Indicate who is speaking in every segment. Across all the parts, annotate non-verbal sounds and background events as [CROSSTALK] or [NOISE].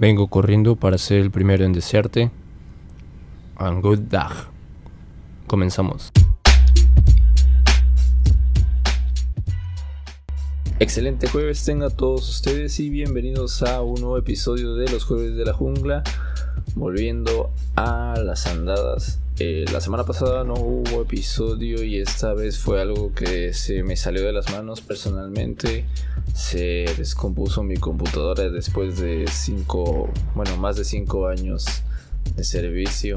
Speaker 1: Vengo corriendo para ser el primero en desearte. And good dag. Comenzamos. Excelente jueves tenga todos ustedes y bienvenidos a un nuevo episodio de los jueves de la jungla. Volviendo a las andadas. Eh, la semana pasada no hubo episodio y esta vez fue algo que se me salió de las manos personalmente. Se descompuso mi computadora después de cinco, bueno, más de cinco años de servicio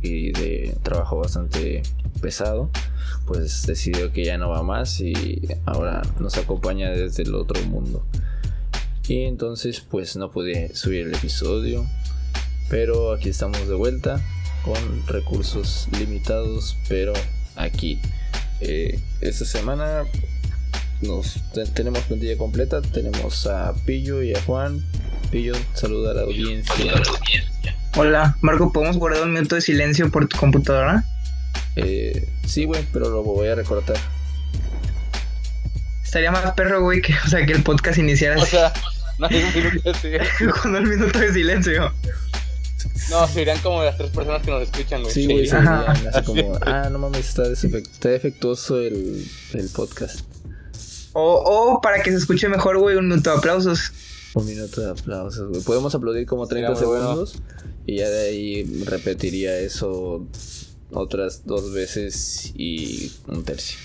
Speaker 1: y de trabajo bastante pesado, pues decidió que ya no va más y ahora nos acompaña desde el otro mundo. Y entonces pues no pude subir el episodio, pero aquí estamos de vuelta con recursos limitados, pero aquí. Eh, esta semana nos tenemos plantilla completa, tenemos a Pillo y a Juan. Pillo, saluda a la audiencia.
Speaker 2: Hola, Marco, ¿podemos guardar un minuto de silencio por tu computadora?
Speaker 1: Eh, sí, güey, pero lo voy a recortar.
Speaker 2: Estaría más perro, güey, que, o sea, que el podcast iniciara.
Speaker 3: O sea, no hay un minuto de
Speaker 2: Con un minuto de silencio.
Speaker 3: No, serían como las tres personas que nos escuchan, güey.
Speaker 1: Sí, güey, serían así como, ah, no mames, está, está defectuoso el, el podcast.
Speaker 2: O, o para que se escuche mejor, güey, un minuto de aplausos.
Speaker 1: Un minuto de aplausos, güey. Podemos aplaudir como 30
Speaker 3: Sería muy
Speaker 1: segundos y ya de ahí repetiría eso otras dos veces y un tercio.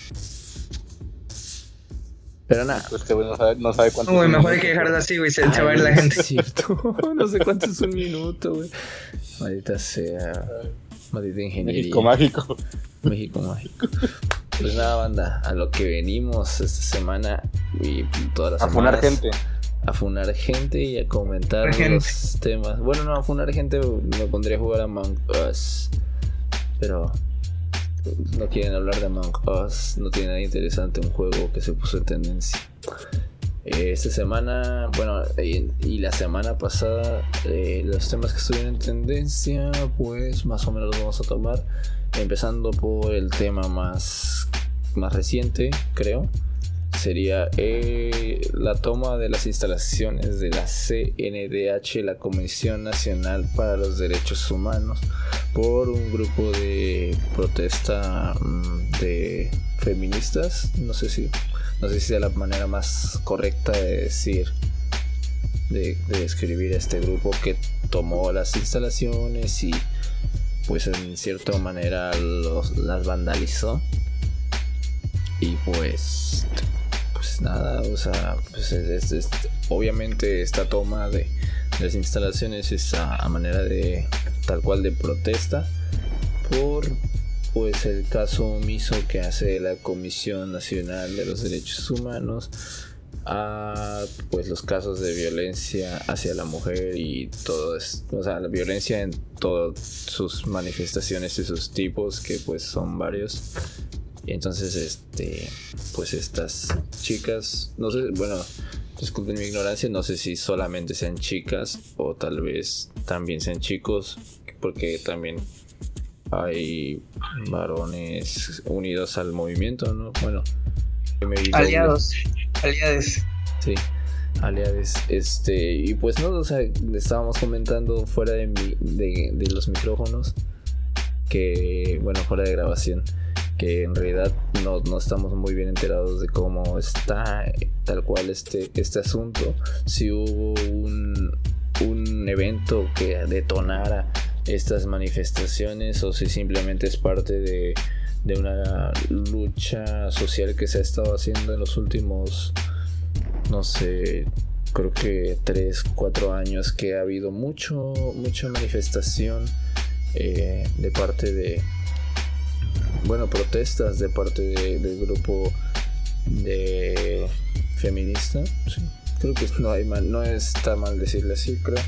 Speaker 1: Pero nada.
Speaker 3: Pues que güey no sabe, no sabe cuánto.
Speaker 2: Güey, mejor hay que dejarlo así, güey, se, se va a ir la
Speaker 1: Ay,
Speaker 2: gente.
Speaker 1: Es cierto. [LAUGHS] no sé cuánto es un minuto, güey. Maldita sea. Maldita ingeniería.
Speaker 3: México mágico.
Speaker 1: México mágico. Pues nada, banda, a lo que venimos esta semana y todas las
Speaker 3: A funar
Speaker 1: semanas,
Speaker 3: gente.
Speaker 1: A funar gente y a comentar
Speaker 2: Funar gente.
Speaker 1: los temas. Bueno, no, a funar gente me pondría a jugar a Among Us. Pero no quieren hablar de Among Us. No tiene nada interesante un juego que se puso en tendencia. Eh, Esta semana, bueno, y, la semana pasada, eh, los temas que estuvieron en tendencia, pues más o menos los vamos a tomar. Empezando por el tema más, más reciente, creo. Sería eh, la toma de las instalaciones de la CNDH, la Comisión Nacional para los Derechos Humanos, por un grupo de protesta mm, de feministas. No sé si no sé si sea la manera más correcta de decir, de, de describir a este grupo que tomó las instalaciones y pues en cierta manera las vandalizó. Y pues, pues nada, o sea, pues es- es- es- obviamente esta toma de, de las instalaciones es a, a manera de tal cual de protesta por pues el caso omiso que hace la Comisión Nacional de los Derechos Humanos a pues los casos de violencia hacia la mujer y todo es, o sea, la violencia en todas sus manifestaciones y sus tipos que pues son varios. Y entonces este pues estas chicas, no sé, bueno, disculpen mi ignorancia, no sé si solamente sean chicas o tal vez también sean chicos porque también hay varones unidos al movimiento, ¿no? Bueno, me.
Speaker 2: Aliados. Aliados.
Speaker 1: Sí, aliados. Este, y pues no, o sea, le estábamos comentando fuera de, mi- de, de los micrófonos que, bueno, fuera de grabación, que en realidad no, no estamos muy bien enterados de cómo está tal cual este, este asunto. Si hubo un, un evento que detonara estas manifestaciones o si simplemente es parte de, de una lucha social que se ha estado haciendo en los últimos no sé, creo que 3, 4 años que ha habido mucho, mucha manifestación eh, de parte de, bueno, protestas de parte de- del grupo de feminista. sí, creo que no, hay mal, no está mal decirle así, creo.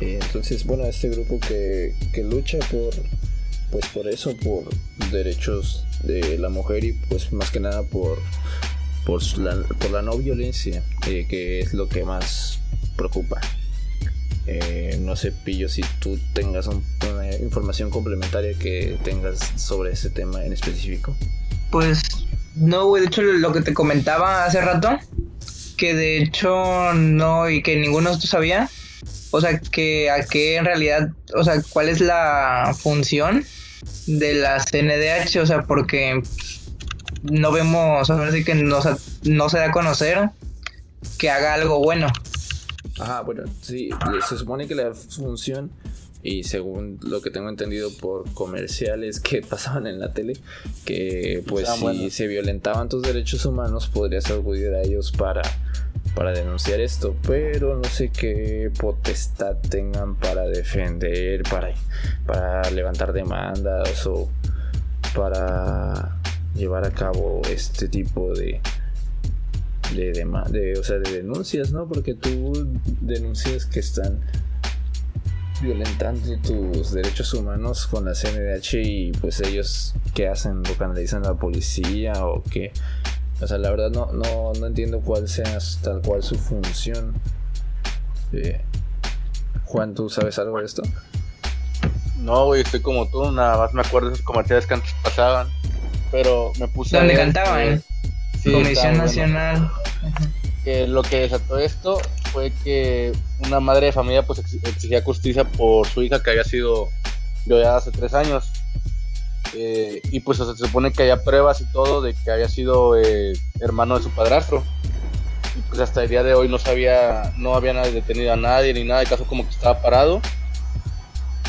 Speaker 1: Eh, entonces, bueno, este grupo que, que lucha por, pues por eso, por derechos de la mujer y pues más que nada por por la, por la no violencia, eh, que es lo que más preocupa. Eh, no sé, Pillo, si tú tengas un- una información complementaria que tengas sobre ese tema en específico.
Speaker 2: Pues no, güey, de hecho lo que te comentaba hace rato, que de hecho no y que ninguno de nosotros sabía, o sea, que a qué en realidad, o sea, cuál es la función de la CNDH, o sea, porque no vemos, o sea, que no, no se da a conocer que haga algo bueno.
Speaker 1: Ajá, bueno, sí, se supone que la función y según lo que tengo entendido por comerciales que [LAUGHS] pasaban en la tele, que pues ah, si se violentaban tus derechos humanos podrías acudir a ellos para, para denunciar esto, pero no sé qué potestad tengan para defender, para, para levantar demandas o para llevar a cabo este tipo de, de, de, o sea, de denuncias, ¿no? Porque tú denuncias que están violentando tus derechos humanos con la CNDH y pues ellos qué hacen, lo canalizan a la policía o qué. O sea, la verdad no, no, no entiendo cuál sea tal cual su función. Eh, Juan, ¿tú sabes algo de esto?
Speaker 3: No, güey, estoy como tú, nada más me acuerdo de esos comerciales que antes pasaban. Pero me puse
Speaker 2: ¿Dónde cantaban? Comisión Nacional.
Speaker 3: Que lo que desató esto fue que una madre de familia pues exigía justicia por su hija que había sido violada hace tres años. Eh, y pues se supone que había pruebas y todo de que había sido eh, hermano de su padrastro. Y pues hasta el día de hoy no sabía, no había nadie detenido a nadie ni nada, el caso como que estaba parado.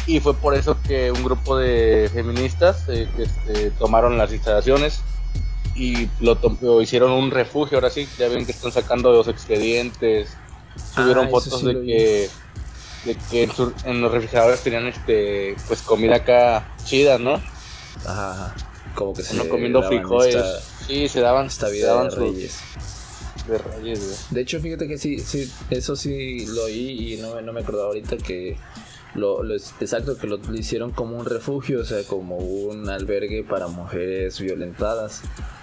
Speaker 3: Y fue por eso que un grupo de feministas eh, este, tomaron las instalaciones y lo, hicieron un refugio. Ahora sí, ya ven que están sacando los expedientes, Subieron ah, fotos de que, de que en, los refrigeradores tenían este pues comida acá chida, ¿no?
Speaker 1: Ajá, como que se
Speaker 3: comiendo frijoles. sí, se daban
Speaker 1: esta vida de reyes.
Speaker 3: De reyes,
Speaker 1: De hecho, fíjate que sí, sí, eso sí lo oí y no, no me acuerdo ahorita que lo, lo, exacto que lo, hicieron como un refugio, o sea, como un albergue para mujeres violentadas.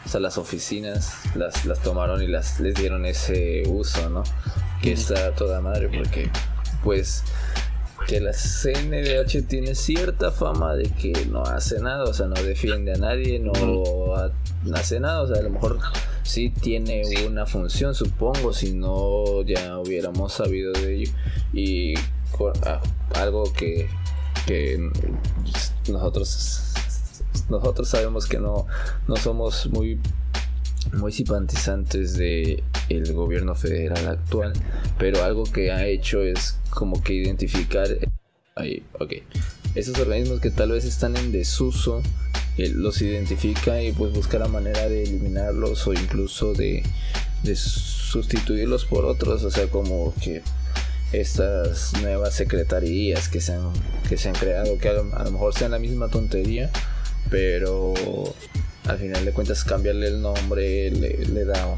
Speaker 1: O sea, las oficinas las, las tomaron y las les dieron ese uso, ¿no? que está toda madre porque pues que la CNDH tiene cierta fama de que no hace nada, o sea, no defiende a nadie, no hace nada, o sea, a lo mejor sí tiene una función, supongo, si no ya hubiéramos sabido de ello. Y algo que, que nosotros nosotros sabemos que no, no somos muy muy simpatizantes de el gobierno federal actual, pero algo que ha hecho es como que identificar ahí, ok, esos organismos que tal vez están en desuso, los identifica y pues busca la manera de eliminarlos o incluso de, de sustituirlos por otros, o sea, como que estas nuevas secretarías que se han, que se han creado, que a lo mejor sean la misma tontería, pero al final de cuentas cambiarle el nombre le, da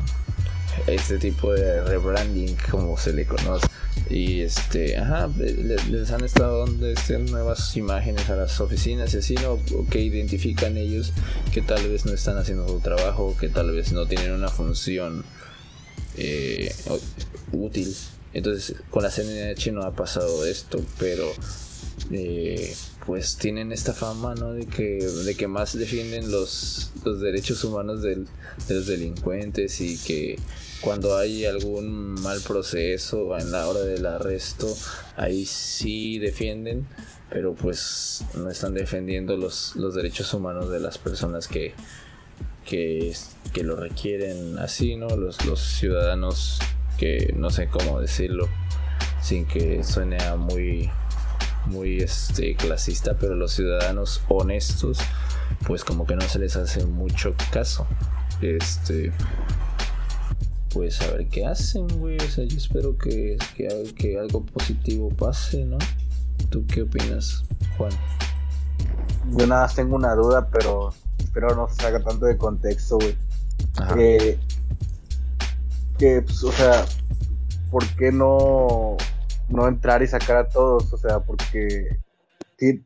Speaker 1: este tipo de rebranding como se le conoce. Y este ajá les, han estado dando este, nuevas imágenes a las oficinas y así no que identifican ellos que tal vez no están haciendo su trabajo que tal vez no tienen una función eh, útil. Entonces con la CNH no ha pasado esto pero eh, pues tienen esta fama, ¿no? De que, de que más defienden los, los derechos humanos de los delincuentes y que cuando hay algún mal proceso en la hora del arresto, ahí sí defienden, pero pues no están defendiendo los, los derechos humanos de las personas que, que, que lo requieren así, ¿no? Los, los ciudadanos que no sé cómo decirlo sin que suene muy muy este, clasista, pero los ciudadanos honestos, pues como que no se les hace mucho caso. Este, pues a ver qué hacen, güey. O sea, yo espero que, que, algo positivo pase, ¿no? ¿Tú qué opinas, Juan?
Speaker 3: Yo nada más tengo una duda, pero espero no se saca tanto de contexto, güey. Que, que pues, o sea, ¿por qué no no entrar y sacar a todos, o sea, porque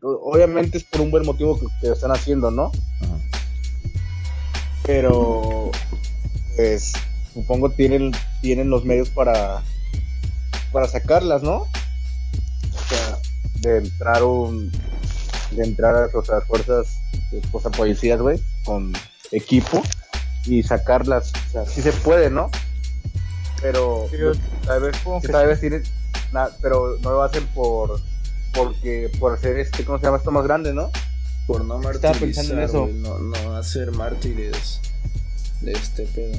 Speaker 3: obviamente es por un buen motivo que, están haciendo, ¿no? Pero, pues, supongo tienen, tienen los medios para, para sacarlas, ¿no? O sea, de entrar un, de entrar a, las fuerzas, pues a policías, güey, con equipo y sacarlas, o sea, sí se puede, ¿no? Pero, tal vez, tal vez tienen pero no lo hacen por porque por hacer este, ¿cómo se llama esto más grande, no?
Speaker 1: Por no martirizar, eso. no, no hacer mártires de este pedo.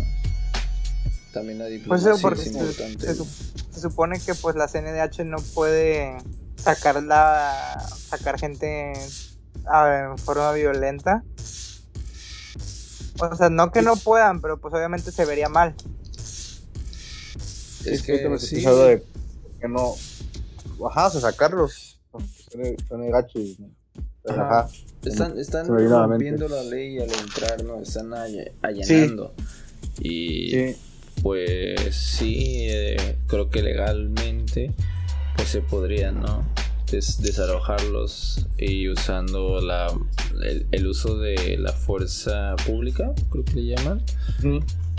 Speaker 1: También la pues diplomacia es importante.
Speaker 2: Se, supone que pues la CNDH no puede sacar la sacar gente en forma violenta. O sea, no que no puedan, pero pues obviamente se vería mal.
Speaker 3: Es que, me sí. de que no. Ajá, o sea, sacarlos. Son gacho
Speaker 1: Ajá. Están, están rompiendo la ley al entrar, ¿no? Están allanando. Y pues sí, eh, creo que legalmente pues se podría, ¿no? desalojarlos y usando la, el, uso de la fuerza pública, creo que le llaman.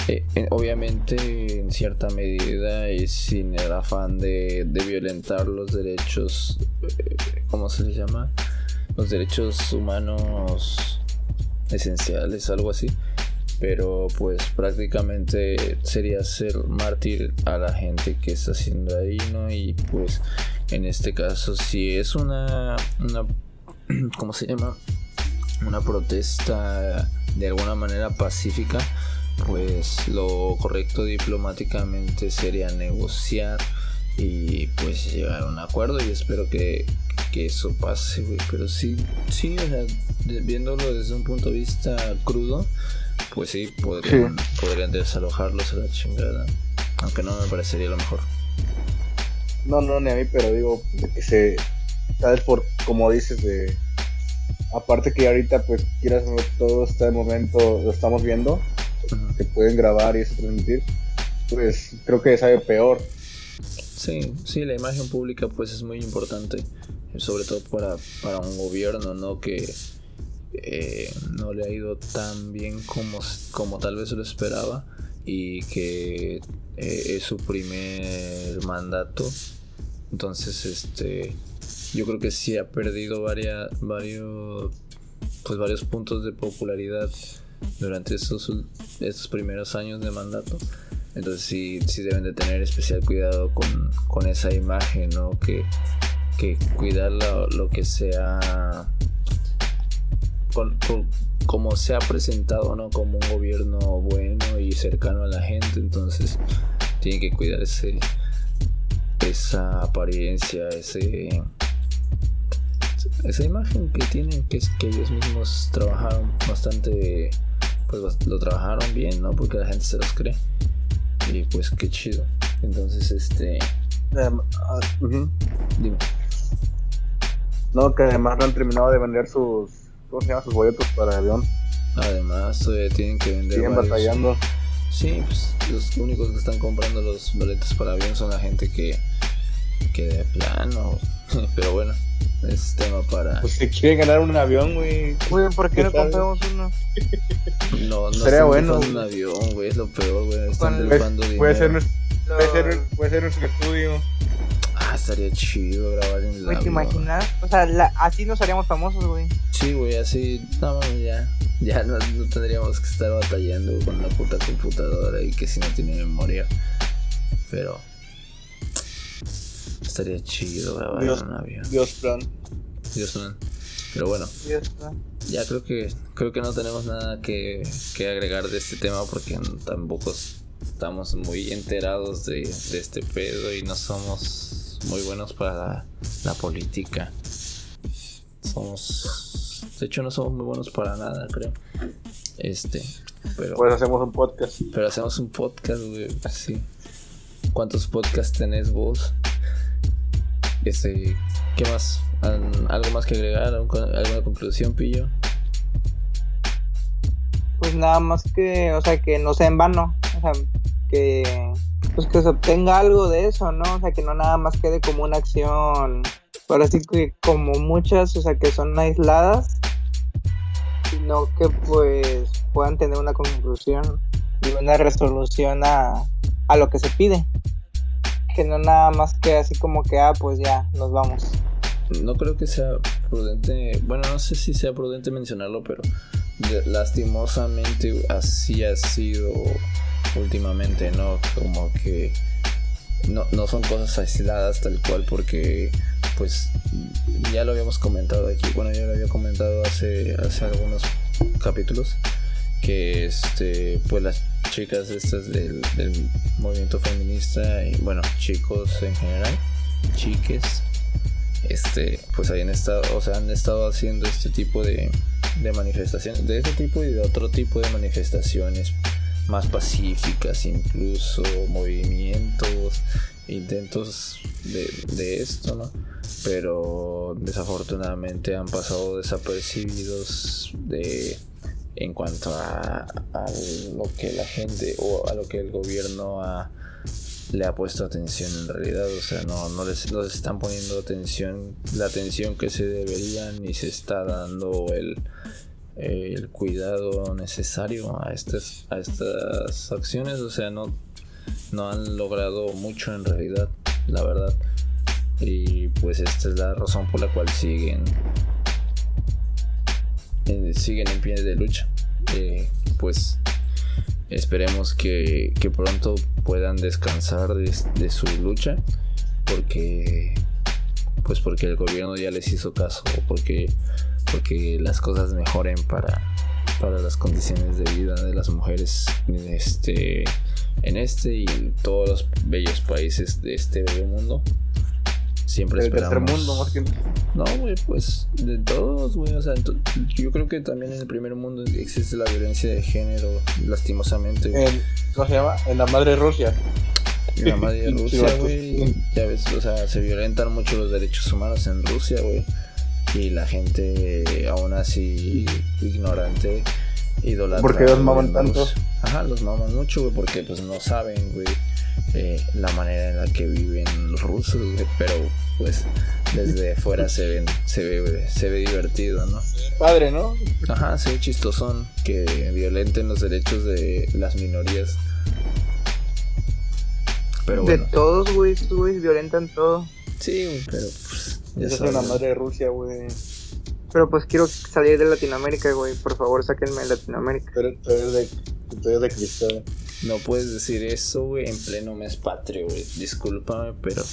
Speaker 1: Eh, obviamente en cierta medida y sin el afán de, violentar los derechos, eh, ¿cómo se les llama? Los derechos humanos esenciales, algo así. Pero pues prácticamente sería ser mártir a la gente que está haciendo ahí, ¿no? Y pues en este caso si es una, una [CLEARS THROAT] ¿cómo se llama? Una protesta de alguna manera pacífica pues lo correcto diplomáticamente sería negociar y pues llegar a un acuerdo y espero que, eso pase, Pero sí, sí, o sea, viéndolo desde un punto de vista crudo, pues sí, podrían, podrían desalojarlos a la chingada. Aunque no me parecería lo mejor.
Speaker 3: No, no, ni a mí, pero digo, que se, sabes, por, como dices, de, aparte que ahorita, pues, quieras todo este momento, lo estamos viendo, que pueden grabar y eso transmitir, pues creo que sabe peor.
Speaker 1: Sí, sí, la imagen pública pues es muy importante, sobre todo para, para un gobierno, ¿no? Que eh, no le ha ido tan bien como, como tal vez lo esperaba y que eh, es su primer mandato. Entonces, este, yo creo que sí ha perdido varias, varios, pues varios puntos de popularidad durante estos, estos primeros años de mandato. Entonces sí, sí deben de tener especial cuidado con, con esa imagen, ¿no? Que, que cuidar lo, que sea, con, como se ha presentado, ¿no? Como un gobierno bueno y cercano a la gente. Entonces tienen que cuidar ese, esa apariencia, ese esa imagen que tienen, que es que ellos mismos trabajaron bastante pues lo trabajaron bien, ¿no? Porque la gente se los cree. Y pues qué chido. Entonces, este...
Speaker 3: Ah, Dime. No, que además no han terminado de vender sus... ¿Cómo se llama? Sus boletos para el avión.
Speaker 1: Además, todavía tienen que vender.
Speaker 3: Siguen batallando.
Speaker 1: Sí, pues los únicos que están comprando los boletos para avión son la gente que, que de plano. [LAUGHS] Pero bueno, es tema para.
Speaker 3: Pues si quieren ganar un avión, güey.
Speaker 2: Güey, ¿por qué, no compramos
Speaker 1: uno? No, no Sería bueno. un avión, güey, es lo peor, güey. Están rifando dinero.
Speaker 3: Puede ser, nuestro, puede, ser, puede ser nuestro estudio.
Speaker 1: Ah, estaría chido grabar en el
Speaker 2: Güey, ¿te imaginas? O sea, la, así nos haríamos famosos, güey.
Speaker 1: Sí, güey, así, no, ya. Ya no, no, tendríamos que estar batallando con la puta computadora y que si no tiene memoria. Pero estaría chido grabar en un avión.
Speaker 3: Dios plan.
Speaker 1: Dios plan. Pero bueno. Ya creo que creo que no tenemos nada que, agregar de este tema porque tampoco estamos muy enterados de, este pedo y no somos muy buenos para la, política. Somos de hecho no somos muy buenos para nada, creo. Este, pero
Speaker 3: pues hacemos un podcast.
Speaker 1: Pero hacemos un podcast, güey, sí. ¿Cuántos podcasts tenés vos? Este, ¿qué más? ¿Algo más que agregar? ¿Alguna conclusión, Pillo?
Speaker 2: Pues nada más que, o sea, que no sea en vano. O sea, que, pues que se obtenga algo de eso, ¿no? O sea, que no nada más quede como una acción, pero así que como muchas, o sea, que son aisladas, sino que pues puedan tener una conclusión y una resolución a, a lo que se pide que no nada más que así como que, ah, pues ya, nos vamos.
Speaker 1: No creo que sea prudente, bueno, no sé si sea prudente mencionarlo, pero lastimosamente así ha sido últimamente, ¿no? Como que no, no son cosas aisladas tal cual porque pues ya lo habíamos comentado aquí, bueno ya lo había comentado hace, hace algunos capítulos que este pues las chicas estas del, movimiento feminista y bueno chicos en general chiques este pues habían estado o sea han estado haciendo este tipo de, de manifestaciones de este tipo y de otro tipo de manifestaciones más pacíficas incluso movimientos intentos de esto no pero desafortunadamente han pasado desapercibidos de en cuanto a, lo que la gente o a lo que el gobierno ha, le ha puesto atención en realidad, o sea, no, no, les, no les están poniendo atención, la atención que se debería ni se está dando el, el cuidado necesario a estas, a estas acciones, o sea, no, no han logrado mucho en realidad, la verdad. Y pues esta es la razón por la cual siguen eh, siguen en pie de lucha. Eh, pues esperemos que, pronto puedan descansar de, de, su lucha porque pues porque el gobierno ya les hizo caso porque porque las cosas mejoren para para las condiciones de vida de las mujeres en este en este y en todos los bellos países de este bello mundo siempre
Speaker 3: el
Speaker 1: esperamos.
Speaker 3: tercer mundo más que
Speaker 1: No, güey, pues de todos, güey. O sea, yo creo que también en el primer mundo existe la violencia de género, lastimosamente.
Speaker 3: En, ¿Cómo se llama? En la madre Rusia.
Speaker 1: En la madre [LAUGHS] Rusia, güey. ya ves, o sea, se violentan mucho los derechos humanos en Rusia, güey. Y la gente, aún así, ignorante, idolatra.
Speaker 3: ¿Por qué los maman tanto?
Speaker 1: Ajá, los maman mucho, güey, porque pues no saben, güey. Eh, la manera en la que viven los rusos, güey, pero pues desde fuera se ven, se ve, se ve divertido, ¿no?
Speaker 3: Padre, ¿no?
Speaker 1: Ajá, ve chistosón que violenten los derechos de las minorías. Pero
Speaker 2: de
Speaker 1: bueno.
Speaker 2: todos, güey, estos güeyes violentan todo.
Speaker 1: Sí, pero pues ya
Speaker 3: Esa es la madre de Rusia, güey.
Speaker 2: Pero pues quiero salir de Latinoamérica, güey. Por favor, sáquenme de Latinoamérica.
Speaker 3: Eres, tú eres de, tú eres de cristal.
Speaker 1: No puedes decir eso, güey, en pleno mes patrio, güey. Discúlpame, pero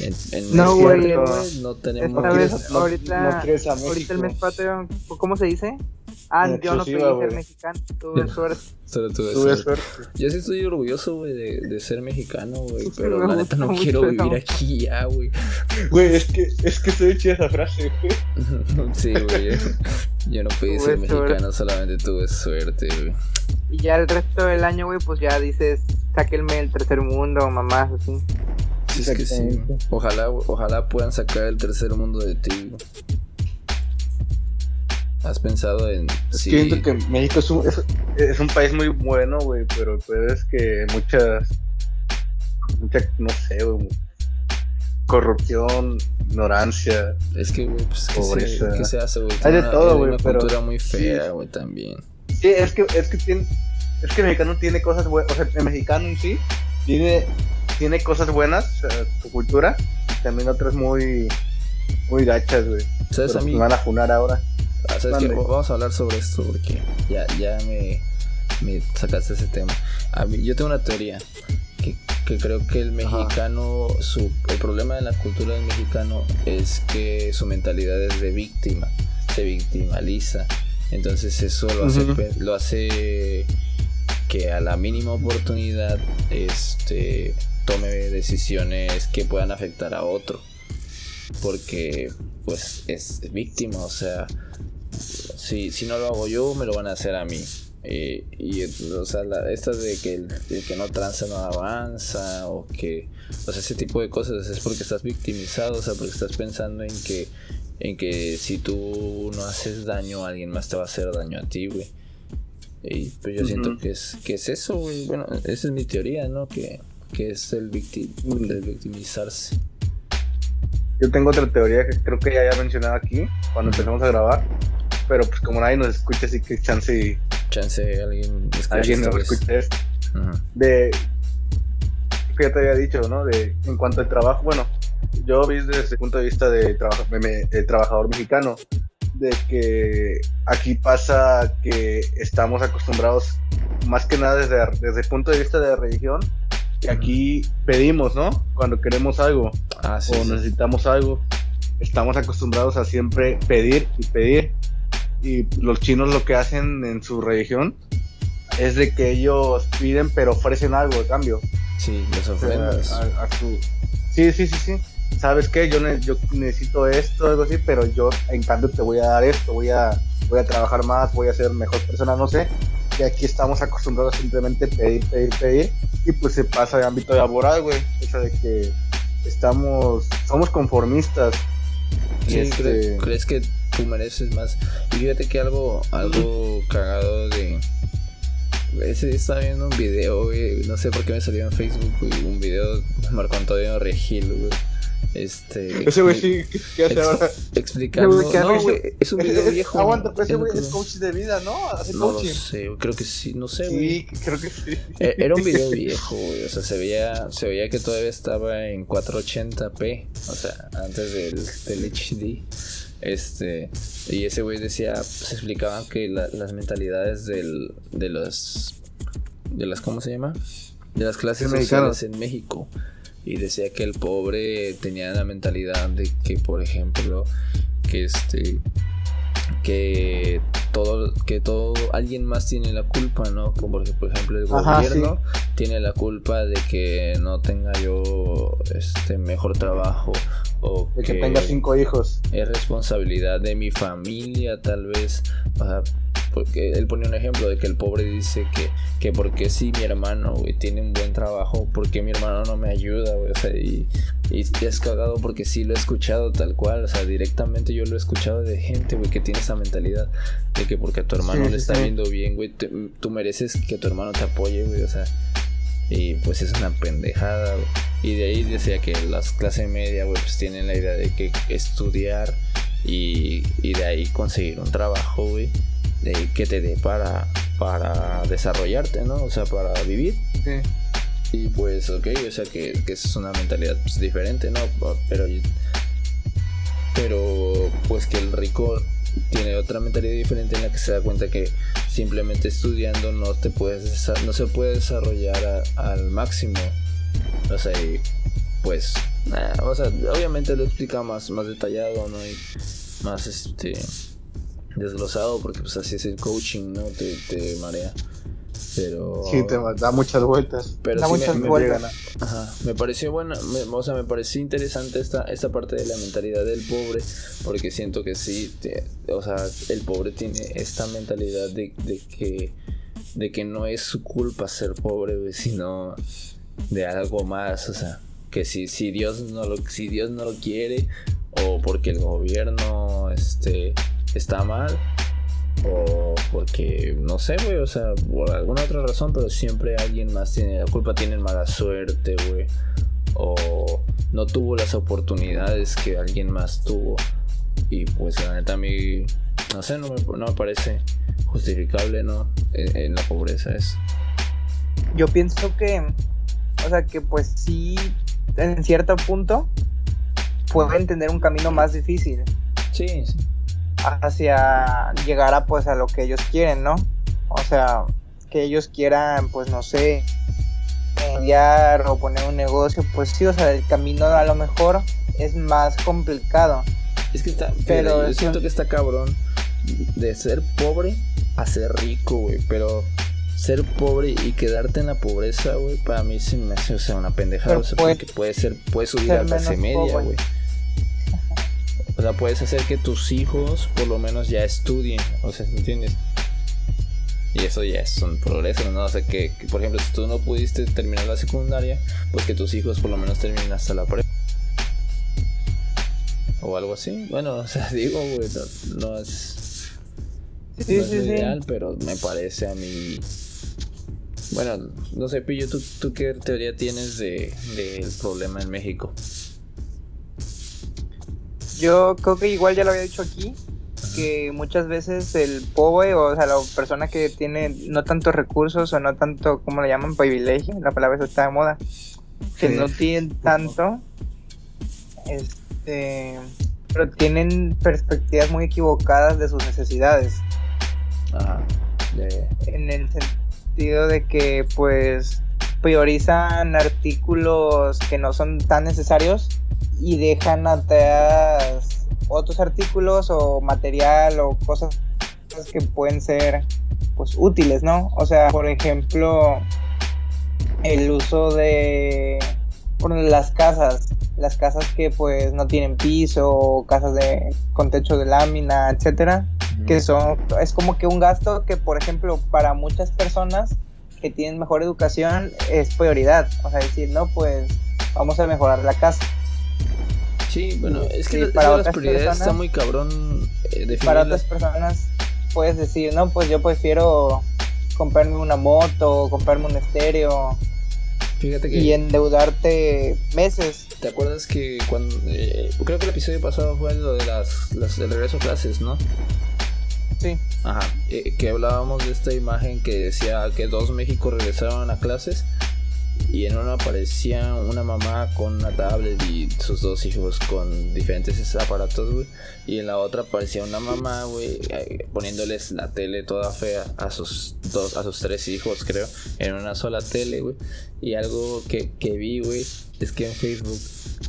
Speaker 1: en, en
Speaker 2: No, güey, no.
Speaker 1: no tenemos
Speaker 2: Esta vez,
Speaker 3: no-
Speaker 2: ahorita,
Speaker 3: no quieres a
Speaker 2: ahorita el mes patrio, ¿cómo se dice? Ah,
Speaker 3: En
Speaker 2: yo no pedí ser mexicano, tuve [LAUGHS] suerte.
Speaker 1: Solo tuve
Speaker 3: Tuve
Speaker 1: suerte.
Speaker 3: suerte.
Speaker 1: Yo sí estoy orgulloso, güey, de, de ser mexicano, güey, pero la neta no quiero
Speaker 2: mucho
Speaker 1: vivir aquí ya, güey.
Speaker 3: Güey, es que, es que estoy chida esa frase, güey. [LAUGHS]
Speaker 1: sí, güey. Yo no pedí
Speaker 2: Tuve
Speaker 1: ser
Speaker 2: suerte.
Speaker 1: mexicano, solamente tuve suerte, güey.
Speaker 2: Y ya el resto del año, güey, pues ya dices, sáquenme el tercer mundo, mamás, así.
Speaker 1: Sí, es que sí.
Speaker 3: Exactamente.
Speaker 1: Ojalá, ojalá puedan sacar el tercer mundo de ti, güey. ¿Has pensado en
Speaker 3: Es
Speaker 1: si
Speaker 3: que siento que México es un, es, es un país muy bueno, güey, pero pues es que muchas, mucha, no sé, güey, corrupción, ignorancia.
Speaker 1: Es que, güey, pues, ¿qué se,
Speaker 3: Pobreza.
Speaker 1: qué se hace, güey?
Speaker 3: Hay de todo, güey,
Speaker 1: una
Speaker 3: pero-
Speaker 1: cultura muy
Speaker 3: sí.
Speaker 1: fea, güey, también.
Speaker 3: Sí, es que, es que tiene, es que el mexicano tiene cosas buenas, o sea, el mexicano en sí tiene, tiene cosas buenas, su cultura, también otras muy, muy gachas, güey.
Speaker 1: ¿Sabes
Speaker 3: Pero
Speaker 1: a mí?
Speaker 3: me van a funar ahora.
Speaker 1: Ah. Vamos a hablar sobre esto porque ya, ya me, me sacaste ese tema. A mí- yo tengo una teoría que, que creo que el mexicano, su, el problema de la cultura del mexicano es que su mentalidad es de víctima, se victimaliza. Entonces eso lo hace, lo hace que a la mínima oportunidad este, tome decisiones que puedan afectar a otro. Porque pues es víctima, o sea, si, si no lo hago yo, me lo van a hacer a mí. Eh, y o sea, la, esta de que el, el que no tranza no avanza, o que, o sea, ese tipo de cosas es porque estás victimizado, o sea, porque estás pensando en que, en que si tú no haces daño, alguien más te va a hacer daño a ti, güey. Y pues yo siento que es, que es eso, güey. Bueno, esa es mi teoría, ¿no? Que, que es el, victi el victimizarse.
Speaker 3: Yo tengo otra teoría que creo que ya había mencionado aquí cuando empezamos a grabar, pero pues como nadie nos escucha, así que chance y
Speaker 1: Chance alguien escucha
Speaker 3: alguien nos
Speaker 1: vez.
Speaker 3: escuche esto. De que ya te había dicho, ¿no? De en cuanto al trabajo, bueno, yo vi desde el punto de vista de el trabajador mexicano, de que aquí pasa que estamos acostumbrados, más que nada desde, desde el punto de vista de la religión, que aquí pedimos, ¿no? Cuando queremos algo
Speaker 1: Ah, sí.
Speaker 3: o
Speaker 1: sí.
Speaker 3: necesitamos algo, estamos acostumbrados a siempre pedir y pedir. Y los chinos lo que hacen en su religión es de que ellos piden pero ofrecen algo de cambio.
Speaker 1: Sí,
Speaker 3: O sea,
Speaker 1: ofrendas.
Speaker 3: a- a su- Sí, sí, sí, sí. ¿Sabes qué? Yo, ne- yo necesito esto, algo así, pero yo en cambio te voy a dar esto, voy a, voy a trabajar más, voy a ser mejor persona, no sé. Y aquí estamos acostumbrados a simplemente pedir, pedir, pedir. Y pues se pasa de ámbito laboral, güey. O sea, de que estamos, somos conformistas.
Speaker 1: Sí,
Speaker 3: este,
Speaker 1: cre- crees que tú mereces más. Y fíjate que algo, algo cagado de. Ese día estaba viendo un video, güey. No sé por qué me salió en Facebook, güey. Un video de Marco Antonio Regil, güey. Este.
Speaker 3: Ese güey sí, ¿qué- ¿qué hace ahora?
Speaker 1: Explicando.
Speaker 3: Ese güey, ¿qué
Speaker 1: no, güey. Es un video
Speaker 3: Es- [LAUGHS]
Speaker 1: viejo. [LAUGHS]
Speaker 3: Aguanta, pero ese
Speaker 1: ya no
Speaker 3: güey es coach de vida, ¿no? Hace
Speaker 1: No lo sé, creo que sí. No sé, güey.
Speaker 3: Sí, creo que sí.
Speaker 1: Eh, Era un video [LAUGHS] viejo, güey. O sea, se veía, se veía que todavía estaba en 480p. O sea, antes del, del HD. Este. Y ese güey decía. Se explicaban que la- las mentalidades del, de los. De las. ¿Cómo se llama? De las clases sociales en México. Y decía que el pobre tenía la mentalidad de que, por ejemplo, que este que todo que todo alguien más tiene la culpa no como por por ejemplo el
Speaker 3: Ajá,
Speaker 1: gobierno tiene la culpa de que no tenga yo este mejor trabajo o
Speaker 3: De que tenga cinco hijos.
Speaker 1: es responsabilidad de mi familia tal vez o sea, porque él pone un ejemplo de que el pobre dice que, que porque si mi hermano güey, tiene un buen trabajo porque mi hermano no me ayuda güey? O sea, y, y es cagado porque sí lo he escuchado tal cual o sea directamente yo lo he escuchado de gente güey que tiene esa mentalidad de que porque a tu hermano
Speaker 3: Sí,
Speaker 1: le está
Speaker 3: sí.
Speaker 1: viendo bien güey te- tú mereces que tu hermano te apoye güey o sea y pues es una pendejada, güey. Y de ahí decía que las clases media, güey, pues tienen la idea de que estudiar y, y de ahí conseguir un trabajo, güey. De que te dé para, para desarrollarte, ¿no? O sea, para vivir.
Speaker 3: Sí.
Speaker 1: Y pues, ok, o sea que, que esa es una mentalidad pues, diferente, ¿no? Pero, pero pues que el rico tiene otra mentalidad diferente en la que se da cuenta que simplemente estudiando no te puedes no se puede desarrollar a- al máximo. O sea, y, pues, nah, o sea, obviamente lo explica más, más detallado, ¿no? Y más este desglosado, porque pues así es el coaching, ¿no? Te, te marea. Pero.
Speaker 3: Sí, te da muchas vueltas.
Speaker 1: Pero
Speaker 2: Da
Speaker 1: sí me-
Speaker 2: muchas
Speaker 1: me,
Speaker 2: vueltas.
Speaker 3: a-
Speaker 1: Ajá, me pareció buena, me- o sea, me pareció interesante esta, esta parte de la mentalidad del pobre, porque siento que sí, te- o sea, el pobre tiene esta mentalidad de, de que de que no es su culpa ser pobre, sino de algo más, o sea, que si, si Dios no lo, si Dios no lo quiere, o porque el gobierno este está mal, o porque, no sé, güey, o sea, por alguna otra razón, pero siempre alguien más tiene la culpa, tienen mala suerte, güey. O no tuvo las oportunidades que alguien más tuvo. Y pues la neta a mí, no sé, no me, no me parece justificable, ¿no? En, en la pobreza es.
Speaker 2: Yo pienso que, o sea, que pues sí, en cierto punto, pueden tener un camino más difícil
Speaker 1: Sí, sí.
Speaker 2: Hacia llegar a pues a lo que ellos quieren, ¿no? O sea, que ellos quieran, pues no sé, estudiar o poner un negocio, pues sí, o sea, el camino a lo mejor es más complicado.
Speaker 1: Es que está,
Speaker 2: Pero
Speaker 1: yo siento que está cabrón de ser pobre a ser rico, güey. Pero ser pobre y quedarte en la pobreza, güey, para mí se me hace, o sea, una pendejada. O sea,
Speaker 2: puede
Speaker 1: porque puede ser, puedes subir
Speaker 2: ser
Speaker 1: a clase media, güey. O sea, puedes hacer que tus hijos por lo menos ya estudien. O sea, ¿me entiendes? Y eso ya es un progreso, ¿no? O sea, que, que, por ejemplo, si tú no pudiste terminar la secundaria, pues que tus hijos por lo menos terminen hasta la prepa. O algo así. Bueno, o sea, [LAUGHS] digo, güey, no, no es,
Speaker 2: Sí,
Speaker 1: no es
Speaker 2: sí,
Speaker 1: lo
Speaker 2: sí.
Speaker 1: ideal, pero me parece a mí... Bueno, no sé, Pillo, ¿tú, tú qué teoría tienes de- del problema en México?
Speaker 2: Yo creo que igual ya lo había dicho aquí, que muchas veces el pobre, o sea, la persona que tiene no tantos recursos o no tanto, ¿cómo le llaman? Privilegio, la palabra está de moda, que
Speaker 3: Sí.
Speaker 2: no tienen tanto, este, pero tienen perspectivas muy equivocadas de sus necesidades,
Speaker 1: Ajá. De-
Speaker 2: en el sentido de que, pues,
Speaker 4: priorizan artículos que no son tan necesarios y dejan atrás otros artículos o material o cosas que pueden ser pues útiles, ¿no? O sea, por ejemplo, el uso de las casas, las casas que pues no tienen piso, casas de con techo de lámina, etcétera, que son es como que un gasto que por ejemplo para muchas personas que tienen mejor educación es prioridad, o sea, decir, no, pues vamos a mejorar la casa.
Speaker 1: Sí, bueno, es que para las prioridades está muy cabrón
Speaker 4: eh, Para otras personas puedes decir, no, pues yo prefiero comprarme una moto, comprarme un estéreo. Fíjate que... Y endeudarte meses.
Speaker 1: ¿Te acuerdas que cuando... Eh, creo que el episodio pasado fue lo de las, las el regreso a clases, ¿no?
Speaker 4: Sí.
Speaker 1: Ajá. Eh, que hablábamos de esta imagen que decía que dos México regresaron a clases y en una aparecía una mamá con una tablet y sus dos hijos con diferentes aparatos, güey. Y en la otra aparecía una mamá, güey, eh, poniéndoles la tele toda fea a sus dos, a sus tres hijos, creo, en una sola tele, güey. Y algo que, que vi, güey, es que en Facebook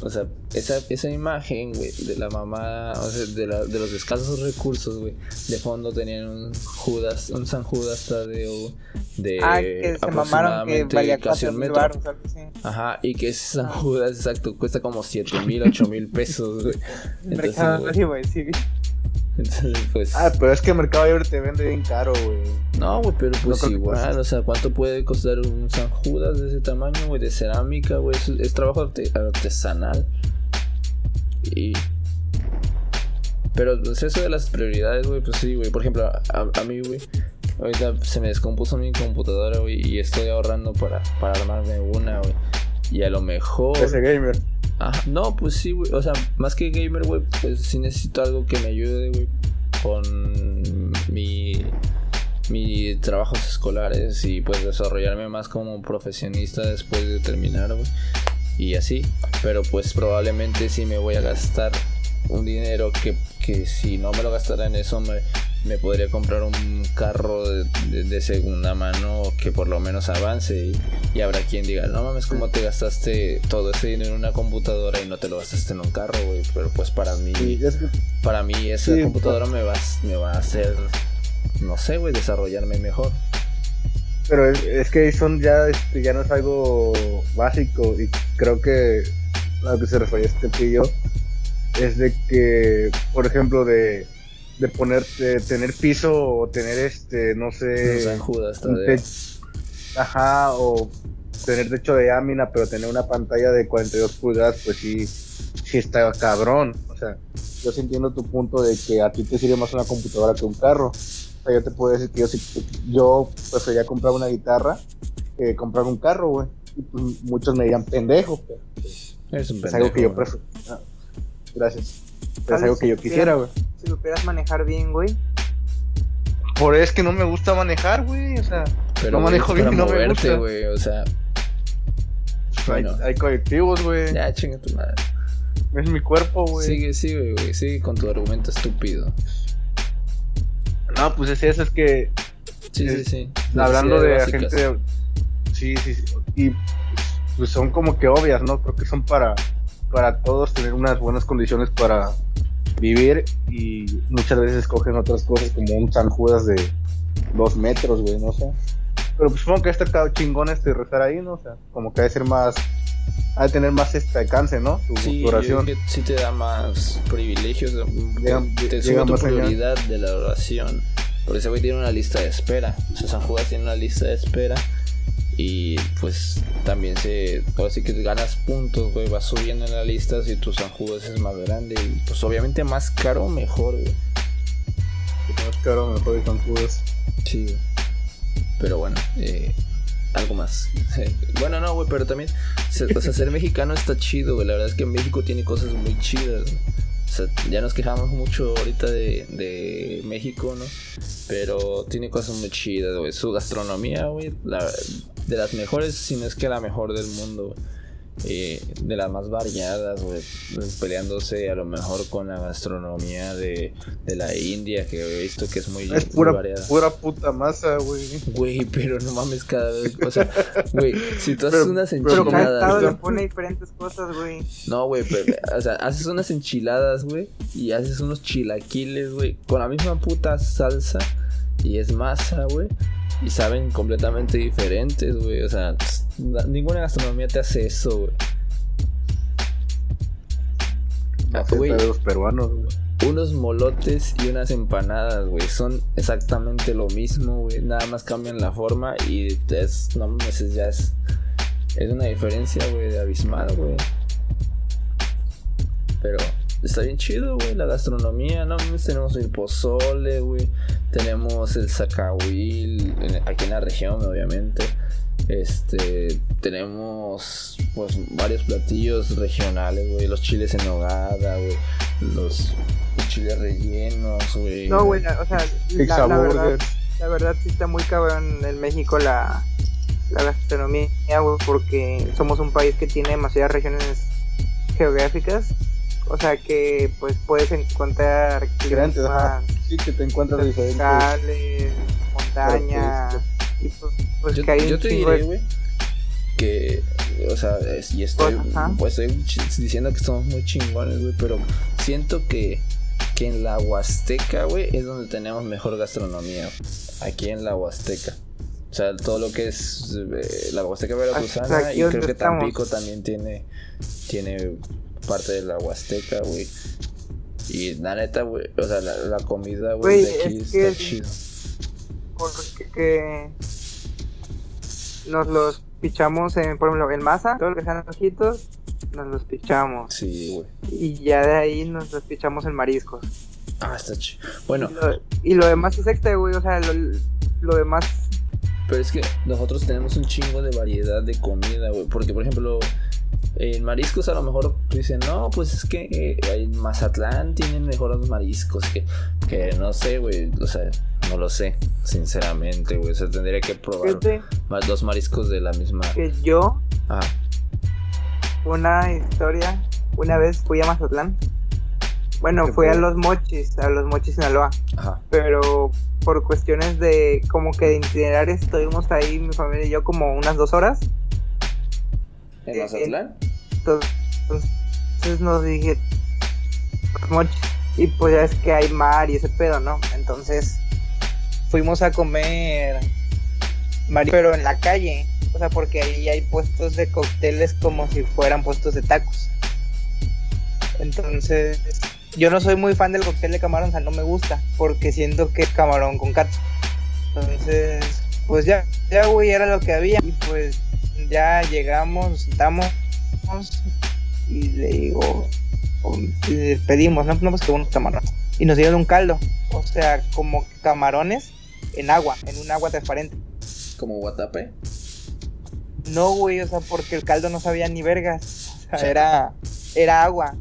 Speaker 1: o sea, esa, esa imagen, güey, de la mamá, o sea, de, la, de los escasos recursos, güey, de fondo tenían un Judas, un San Judas Tadeo de
Speaker 4: ah, que se mamaron que casi un metro.
Speaker 1: Ajá, y que ese San Judas, exacto, cuesta como 7 mil, 8 mil pesos, güey.
Speaker 4: Entonces, güey, sí.
Speaker 3: Pues. Ah, pero es que Mercado Libre te vende bien caro, güey.
Speaker 1: No, güey, pero pues igual, o sea, ¿cuánto puede costar un San Judas de ese tamaño, güey? De cerámica, güey. Es, trabajo artesanal. Y. Pero pues, eso de las prioridades, güey, pues sí, güey. Por ejemplo, a, mí, güey. Ahorita se me descompuso mi computadora, güey, y estoy ahorrando para, para armarme una, güey. Y a lo mejor.
Speaker 3: Ese gamer.
Speaker 1: No, pues sí. O sea, más que gamer, güey, pues sí necesito algo que me ayude, con mi, mi trabajos escolares y pues desarrollarme más como profesionista después de terminar. Y así. Pero pues probablemente sí me voy a gastar un dinero que, que si no me lo gastara en eso me me podría comprar un carro de, segunda mano que por lo menos avance y, habrá quien diga, no mames, ¿cómo te gastaste todo ese dinero en una computadora y no te lo gastaste en un carro, güey? Pero pues para mí, para mí esa computadora me va, me va a hacer, no sé, güey, desarrollarme mejor.
Speaker 3: Pero es, que son ya, este, ya no es algo básico y creo que a lo que se refiere este pillo es de que, por ejemplo, de de ponerte, tener piso o tener este, no sé.
Speaker 1: Judas,
Speaker 3: Ajá, o tener techo de lámina, pero tener una pantalla de 42 pulgadas, pues sí, sí está cabrón. O sea, yo sí entiendo tu punto de que a ti te sirve más una computadora que un carro. O sea, yo te puedo decir que yo, yo preferiría comprar una guitarra que comprar un carro, güey. Y pues muchos me dirían pendejo, pero
Speaker 1: pues, es, un
Speaker 3: pendejo, algo que yo prefiero. Ah, gracias. Es algo que yo quisiera, güey
Speaker 4: si supieras manejar bien, güey.
Speaker 3: Por eso es que no me gusta manejar, güey. O sea, no manejo bien y no me gusta.
Speaker 1: güey, o sea.
Speaker 3: Bueno. Hay, colectivos, güey.
Speaker 1: Ya, chinga tu madre.
Speaker 3: Es mi cuerpo, güey.
Speaker 1: Sigue, sigue, güey. Sigue con tu argumento estúpido.
Speaker 3: No, pues es eso, es que.
Speaker 1: Sí, sí, sí.
Speaker 3: Hablando de gente. Sí, sí, sí. Y pues son como que obvias, ¿no? Creo que son para, para todos tener unas buenas condiciones para vivir y muchas veces escogen otras cosas como un San Judas de dos metros, güey, no sé. Pero pues supongo que este chingón este rezar ahí, ¿no? O sea, como que ha de ser más, ha de tener más este alcance, ¿no?
Speaker 1: Tu, sí, oración. Que sí te da más privilegios, te sube tu prioridad de la oración. Porque ese güey tiene una lista de espera. O sea, San Judas tiene una lista de espera y pues también se. Ahora sí que ganas puntos, güey. Vas subiendo en la lista si tu San Judas es más grande. Y pues obviamente más caro, mejor, güey.
Speaker 3: Más caro, mejor de San Judas.
Speaker 1: Sí, Pero bueno, eh, algo más. [LAUGHS] bueno, no, güey, pero también. O sea, ser mexicano está chido, güey. La verdad es que México tiene cosas muy chidas, O sea, ya nos quejamos mucho ahorita de, de México, ¿no? Pero tiene cosas muy chidas, güey. Su gastronomía, güey, de las mejores, si no es que la mejor del mundo. Eh, de las más variadas, güey, peleándose a lo mejor con la gastronomía de, de la India, que he visto que es muy,
Speaker 3: Es
Speaker 1: muy
Speaker 3: pura,
Speaker 1: variada.
Speaker 3: pura puta masa, güey.
Speaker 1: Güey, pero no mames cada vez, o sea, güey, si tú haces
Speaker 3: Pero-
Speaker 1: unas
Speaker 3: pero
Speaker 4: Pero
Speaker 1: enchiladas,
Speaker 4: le pone diferentes cosas, güey.
Speaker 1: no, güey, pero, o sea, haces unas enchiladas, güey, y haces unos chilaquiles, güey, con la misma puta salsa, y es masa, güey, y saben completamente diferentes, güey, o sea, ninguna gastronomía te hace eso, güey. Ah, güey,
Speaker 3: los peruanos, güey.
Speaker 1: unos molotes y unas empanadas, güey, son exactamente lo mismo, güey, nada más cambian la forma y es, no mames, es- ya es, es una diferencia, güey, de abismal, güey. Pero está bien chido, güey, la gastronomía, no mames, tenemos el pozole, güey, tenemos el zacahuil, en- aquí en la región, obviamente. Este, tenemos pues varios platillos regionales, güey, los chiles en nogada, güey, los chiles rellenos, güey.
Speaker 4: No, güey, o sea, la, la verdad, la verdad sí está muy cabrón en México la, la gastronomía, güey, porque somos un país que tiene demasiadas regiones geográficas. O sea que pues puedes encontrar climas
Speaker 3: Sí, que te encuentras diferentes.
Speaker 4: tropicales, montaña, y pues, pues
Speaker 1: yo,
Speaker 4: que hay
Speaker 1: yo te diré, güey, que, o sea, es- y estoy,
Speaker 4: Ajá.
Speaker 1: pues estoy diciendo que somos muy chingones, güey, pero siento que, que en la Huasteca, güey, es donde tenemos mejor gastronomía, aquí en la Huasteca. O sea, todo lo que es eh, la Huasteca Veracruzana y creo que
Speaker 4: estamos.
Speaker 1: Tampico también tiene, tiene parte de la Huasteca, güey. Y la neta, güey, o sea, la, la comida, güey, de aquí
Speaker 4: es
Speaker 1: está
Speaker 4: es-
Speaker 1: chido.
Speaker 4: porque que nos los pichamos en, por ejemplo, en masa, todo lo que sean ojitos, nos los pichamos.
Speaker 1: Sí, güey.
Speaker 4: Y ya de ahí nos los pichamos en mariscos.
Speaker 1: Ah, está chido. Bueno,
Speaker 4: Y lo, y lo demás es extra, güey, o sea, lo, lo demás...
Speaker 1: Pero es que nosotros tenemos un chingo de variedad de comida, güey. Porque, por ejemplo, en mariscos a lo mejor dicen, no, pues es que eh, en Mazatlán tienen mejores mariscos. Que, que no sé, güey. O sea, no lo sé, sinceramente, güey. O sea, tendría que probar
Speaker 4: Fíjate
Speaker 1: más los mariscos de la misma.
Speaker 4: que yo,
Speaker 1: Ah,
Speaker 4: una historia, una vez fui a Mazatlán. Bueno,
Speaker 3: ¿Qué
Speaker 4: fui a los mochis, a los mochis Sinaloa.
Speaker 1: ajá.
Speaker 4: pero por cuestiones de como que de itinerario estuvimos ahí mi familia y yo como unas dos horas
Speaker 1: ¿En
Speaker 4: Eh,
Speaker 1: Mazatlán?
Speaker 4: entonces, nos dije mochis y pues ya es que hay mar y ese pedo no entonces fuimos a comer mari- pero en la calle o sea porque ahí hay puestos de cócteles como si fueran puestos de tacos entonces yo no soy muy fan del cóctel de camarón, o sea, no me gusta, porque siento que es camarón con katsu. Entonces, pues ya, ya, güey, era lo que había. Y pues ya llegamos, nos sentamos y le digo, le pedimos, no, no, pues que unos camarones. Y nos dieron un caldo, o sea, como camarones en agua, en un agua transparente.
Speaker 1: ¿Como Guatape?
Speaker 4: No, güey, o sea, porque el caldo no sabía ni vergas. O sea,
Speaker 1: Sí.
Speaker 4: era, era agua.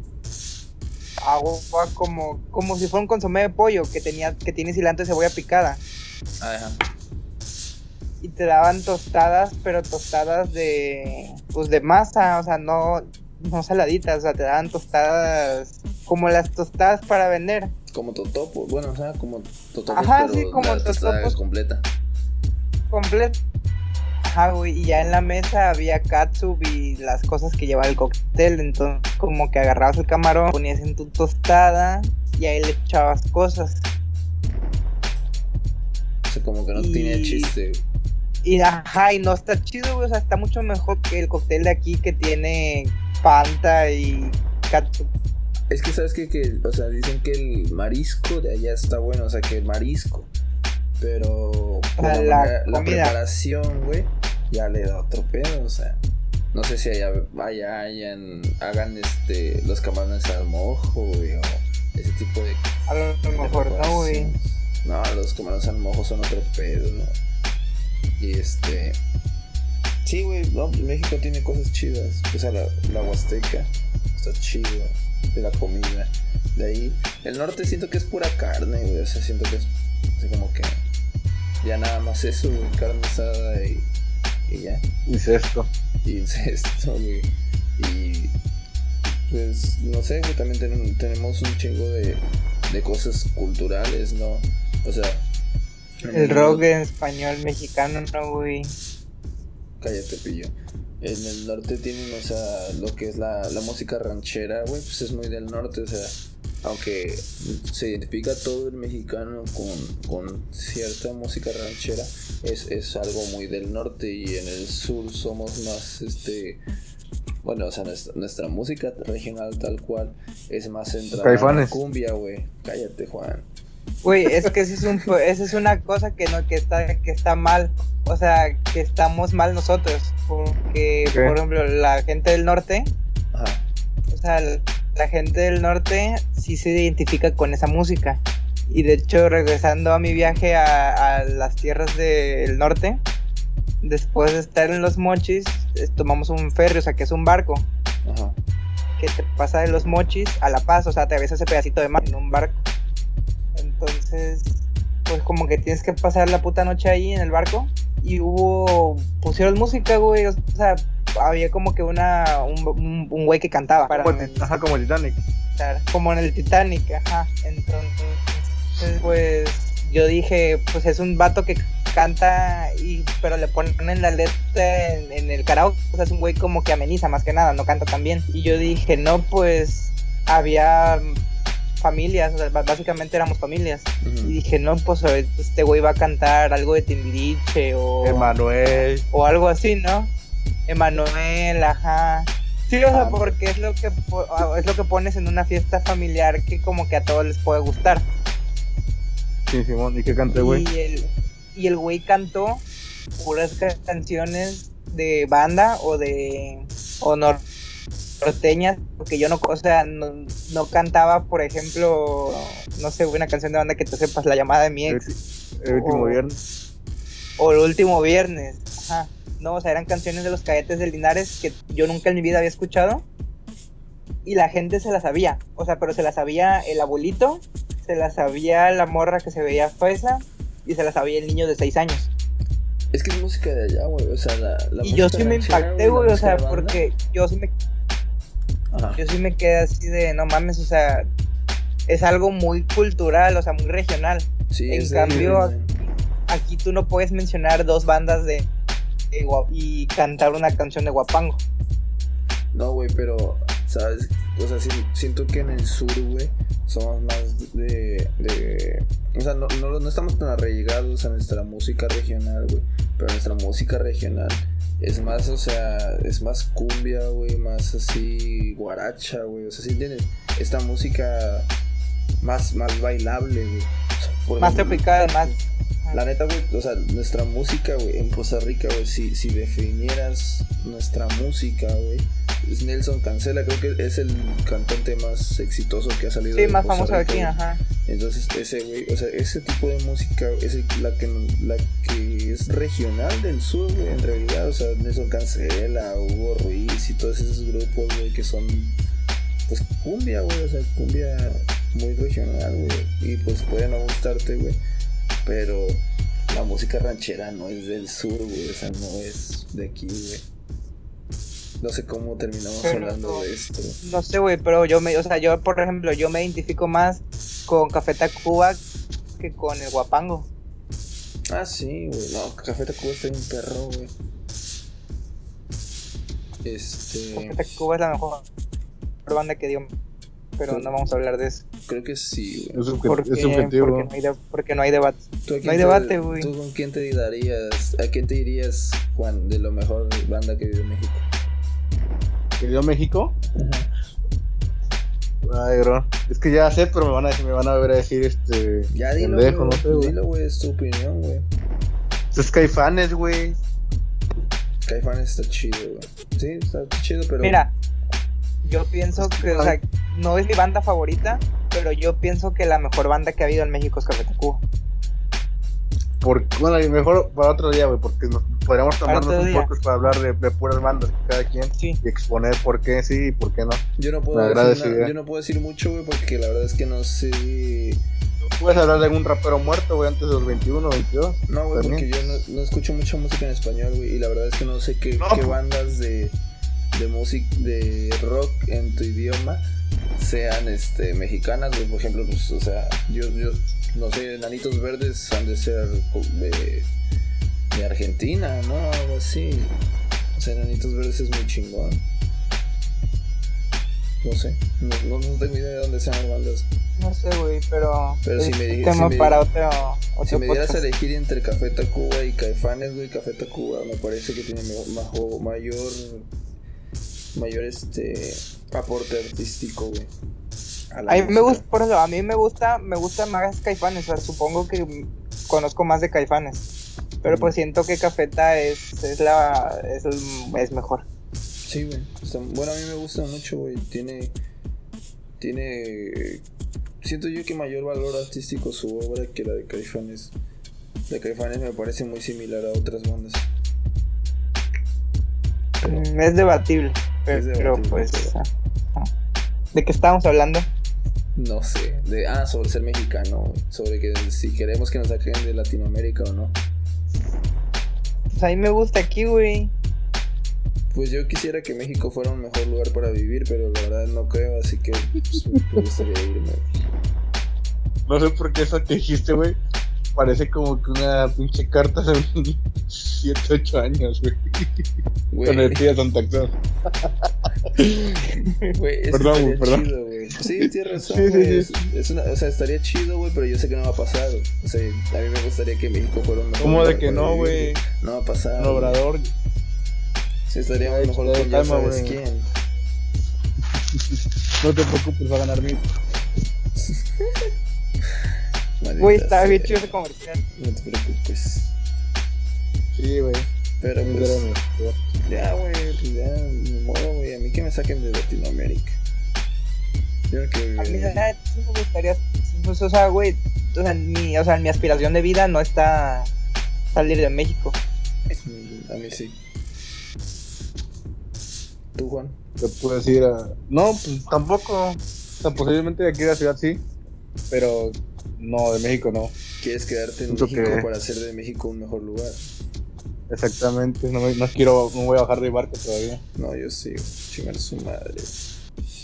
Speaker 4: Agua como, como si fuera un consomé de pollo que tenía, que tiene cilantro y cebolla picada.
Speaker 1: Ah.
Speaker 4: Y te daban tostadas, pero tostadas de, pues de masa, o sea, no, no saladitas, o sea, te daban tostadas como las tostadas para vender.
Speaker 1: Como totopo. Bueno, o sea, como totopo.
Speaker 4: Ajá,
Speaker 1: pero
Speaker 4: sí, como
Speaker 1: la tostada
Speaker 4: totopos.
Speaker 1: completa.
Speaker 4: completo. Ajá, güey, y ya en la mesa había katsup y las cosas que llevaba el cóctel, entonces como que agarrabas el camarón, ponías en tu tostada y ahí le echabas cosas.
Speaker 1: O sea, como que no
Speaker 4: Y-
Speaker 1: tiene chiste. güey.
Speaker 4: Y ajá, y no está chido, güey, o sea, está mucho mejor que el cóctel de aquí que tiene Fanta y katsup.
Speaker 1: Es que sabes que, que, o sea, dicen que el marisco de allá está bueno, o sea, que el marisco. Pero la,
Speaker 4: la
Speaker 1: preparación, güey, ya le da otro pedo, o sea. No sé si allá, allá hayan, hagan este los camarones al mojo, güey, o ese tipo de.
Speaker 4: A lo mejor no, güey.
Speaker 1: No, los camarones al mojo son otro pedo, ¿no? Y este. Sí, güey, no, México tiene cosas chidas. O sea, la, la Huasteca está chido. De la comida. De ahí. El norte siento que es pura carne, güey. O sea, siento que es. Así como que. Ya nada más eso, güey. Carne asada y. Y ya.
Speaker 3: Incesto.
Speaker 1: Y incesto, güey. Y pues no sé, güey, también ten- tenemos un chingo de, de cosas culturales, ¿no? O sea...
Speaker 4: El rock en español mexicano, no, güey.
Speaker 1: Cállate, pillo. En el norte tienen, o sea, lo que es la, la música ranchera, güey, pues es muy del norte, o sea, aunque se identifica todo el mexicano con, con cierta música ranchera, es, es algo muy del norte y en el sur somos más, este, bueno, o sea, nuestra, nuestra música regional tal cual es más centrada en la cumbia, güey. Cállate, Juan.
Speaker 4: Güey, es que esa es, un, [LAUGHS] esa es una cosa que no que está que está mal. O sea, que estamos mal nosotros. Porque,
Speaker 5: ¿Qué?
Speaker 4: por ejemplo, la gente del norte,
Speaker 1: Ajá.
Speaker 4: o sea, la gente del norte sí se identifica con esa música. Y de hecho, regresando a mi viaje a, a las tierras del norte, después de estar en los mochis, tomamos un ferry, o sea, que es un barco
Speaker 1: Ajá.
Speaker 4: que te pasa de los mochis a La Paz, o sea, te ves ese pedacito de mar en un barco. Entonces, pues como que tienes que pasar la puta noche ahí en el barco y hubo, pusieron música, güey, o sea, había como que una, un, un, un güey que cantaba para
Speaker 5: Como, ti- ajá, como Titanic.
Speaker 4: estar como en el Titanic, ajá. Entonces, pues yo dije, pues es un vato que canta y pero le ponen la letra en, en el karaoke, o sea, es un güey como que ameniza más que nada, no canta tan bien. Y yo dije, no, pues había familias, o sea, básicamente éramos familias. Y dije, no, pues este güey va a cantar algo de Timbiriche o
Speaker 5: Emanuel.
Speaker 4: o algo así, ¿no? Emanuel, ajá. Sí, o sea,
Speaker 1: Ah.
Speaker 4: porque es lo que ah, es lo que pones en una fiesta familiar que como que a todos les puede gustar.
Speaker 5: Sí, Simón. ¿Y qué canta, güey?
Speaker 4: Y el y el güey cantó puras ca- canciones de banda o de o nor- norteñas, porque yo no, o sea, no, no cantaba, por ejemplo, no sé, una canción de banda que te sepas, La llamada de mi ex.
Speaker 5: el último viernes.
Speaker 4: O el último viernes. Ajá. No, o sea, eran canciones de los cadetes de Linares que yo nunca en mi vida había escuchado. Y la gente se las sabía. O sea, pero se las sabía el abuelito, se las sabía la morra que se veía fresa y se las sabía el niño de 6 años.
Speaker 1: Es que es música de allá, güey. O sea, la, la
Speaker 4: y yo sí me impacté, güey, o sea, porque yo sí me
Speaker 1: Ajá.
Speaker 4: yo sí me quedé así de, no mames, o sea, es algo muy cultural, o sea, muy regional.
Speaker 1: Sí,
Speaker 4: en
Speaker 1: de-
Speaker 4: cambio, Aquí tú no puedes mencionar dos bandas de, y cantar una canción de Guapango.
Speaker 1: No, güey, pero, ¿sabes? O sea, si- siento que en el sur, güey, somos más de, de... O sea, no, no, no estamos tan arraigados a nuestra música regional, güey. Pero nuestra música regional es más, o sea, es más cumbia, güey, más así guaracha, güey. O sea, ¿sí entiendes? Esta música más, más bailable, güey. O sea,
Speaker 4: Más
Speaker 1: ejemplo,
Speaker 4: tropical, más...
Speaker 1: La neta, güey, o sea, nuestra música, güey, en Costa Rica, güey, si, si definieras nuestra música, güey, es Nelson Cancela, creo que es el cantante más exitoso que ha salido
Speaker 4: Sí,
Speaker 1: de
Speaker 4: más
Speaker 1: Costa
Speaker 4: famoso
Speaker 1: Rica,
Speaker 4: aquí, ajá.
Speaker 1: Entonces, ese, güey, o sea, ese tipo de música es la, que, la que es regional del sur, güey, en realidad, o sea, Nelson Cancela, Hugo Ruiz y todos esos grupos, güey, que son, pues, cumbia, güey, o sea, cumbia muy regional, güey, y pues puede no gustarte, güey, pero la música ranchera no es del sur, güey, o sea, no es de aquí, güey. No sé cómo terminamos
Speaker 4: Pero-
Speaker 1: hablando de esto.
Speaker 4: No sé, güey, pero yo me, o sea, yo por ejemplo, yo me identifico más con Café Tacuba que con el Guapango.
Speaker 1: Ah, sí, güey. No, Café Tacuba está bien perro, güey. Este.
Speaker 4: Café Tacuba es la mejor banda que dio, pero
Speaker 1: Sí.
Speaker 4: no vamos a hablar de eso.
Speaker 1: Creo que sí, güey.
Speaker 5: Es,
Speaker 4: Porque,
Speaker 5: es subjetivo.
Speaker 4: porque, no hay de- porque no hay debate.
Speaker 1: ¿Tú a quién
Speaker 4: no hay
Speaker 1: te-
Speaker 4: debate, güey.
Speaker 1: ¿Tú con quién te darías? ¿A quién te dirías, Juan, de lo mejor banda que en México?
Speaker 5: ¿Que dio México? Ay, bro. Es que ya sé, pero me van a, me van a ver a decir este.
Speaker 1: Ya dilo,
Speaker 5: pendejo,
Speaker 1: güey.
Speaker 5: no sé, güey.
Speaker 1: Dilo, güey, es tu opinión, güey.
Speaker 5: Es Caifanes, güey.
Speaker 1: Caifán está chido, güey. Sí, está chido, pero.
Speaker 4: Mira, yo pienso que, o sea, no es mi banda favorita, pero yo pienso que la mejor banda que ha habido en México es Café Tacuba.
Speaker 5: Por, bueno, y mejor para otro día, güey, porque nos, podríamos tomarnos un
Speaker 4: día.
Speaker 5: podcast para hablar de, de puras bandas, cada quien,
Speaker 4: Sí.
Speaker 5: y exponer por qué sí y por qué no.
Speaker 1: Yo no puedo decir nada- yo no puedo decir mucho, güey, porque la verdad es que no sé.
Speaker 5: Puedes hablar de algún rapero muerto, güey, antes de los 21, 22.
Speaker 1: No, güey, porque yo no, no escucho mucha música en español, güey, y la verdad es que no sé qué,
Speaker 5: No,
Speaker 1: qué bandas de, de música, de rock en tu idioma sean este mexicanas, güey. Por ejemplo, pues, o sea, yo, yo no sé, Nanitos Verdes han de ser co- de Argentina, ¿no? Algo así. O sea, Nanitos Verdes es muy chingón. No sé, no, no, no tengo idea de dónde sean las bandas.
Speaker 4: No sé, güey, pero.
Speaker 1: Pero si me
Speaker 4: un
Speaker 1: dije-
Speaker 4: tema
Speaker 1: si me-
Speaker 4: otro. otro
Speaker 1: Si me dieras a elegir entre Café Tacuba y Caifanes, güey, Café Tacuba me parece que tiene majo- mayor, mayor este aporte artístico, güey. a
Speaker 4: A mí me gusta, por eso, a mí me gusta, me gusta más Caifanes, o sea, supongo que conozco más de Caifanes. Pero pues siento que Cafeta es, es la es, el- es mejor.
Speaker 1: Sí, güey. Bueno, a mí me gusta mucho, güey. Tiene. Tiene. Siento yo que mayor valor artístico su obra que la de Caifanes. La de Caifanes me parece muy similar a otras bandas. Pero-
Speaker 4: Mm, Es debatible, pero,
Speaker 1: Es debatible,
Speaker 4: pues...
Speaker 1: pero-.
Speaker 4: ¿De qué estábamos hablando?
Speaker 1: No sé. De, ah, sobre ser mexicano. Sobre que si queremos que nos saquen de Latinoamérica o no.
Speaker 4: Pues a mí me gusta aquí, güey.
Speaker 1: Pues yo quisiera que México fuera un mejor lugar para vivir, pero la verdad no creo, así que pues, me gustaría irme.
Speaker 3: No sé por qué eso que dijiste, güey. Parece como que una pinche carta de 7, 8 [LAUGHS] años, güey. Con el tío Santa Claus. [LAUGHS]
Speaker 1: Es
Speaker 3: Perdón,
Speaker 1: estaría
Speaker 3: perdón.
Speaker 1: chido, güey. Sí, [LAUGHS] tienes razón,
Speaker 3: Sí, sí,
Speaker 1: güey.
Speaker 3: sí.
Speaker 1: Es, una, o sea, estaría chido, güey, pero yo sé que no va a pasar. O sea, a mí me gustaría que México fuera un mejor
Speaker 3: ¿Cómo de que no, güey?
Speaker 1: No va a pasar.
Speaker 3: Un obrador.
Speaker 1: Sí, estaríamos
Speaker 3: Ay,
Speaker 1: mejor con ya
Speaker 3: calma,
Speaker 1: sabes
Speaker 3: güey.
Speaker 1: quién. [LAUGHS]
Speaker 3: No te preocupes, va a ganar mil.
Speaker 1: Maldita
Speaker 4: Güey, está bien chido ese comercial.
Speaker 1: No te preocupes.
Speaker 3: Sí, güey.
Speaker 1: Pero pues, ya, güey, pues ya, ni modo, güey. A mí que me saquen de Latinoamérica. Yo quiero
Speaker 4: A mí neta sí me gustaría, pues, o sea, güey, o sea, mi, o sea, mi aspiración de vida no está salir de México.
Speaker 1: A mí sí. ¿Tú, Juan?
Speaker 3: Te puedo decir a... No, pues tampoco. O sea, posiblemente de aquí de la ciudad sí. Pero no, de México no.
Speaker 1: ¿Quieres quedarte en
Speaker 3: Siento
Speaker 1: México
Speaker 3: que-
Speaker 1: para hacer de México un mejor lugar?
Speaker 3: Exactamente. No, me- no quiero, no voy a bajar de barco todavía.
Speaker 1: No, yo sí, chingar su madre.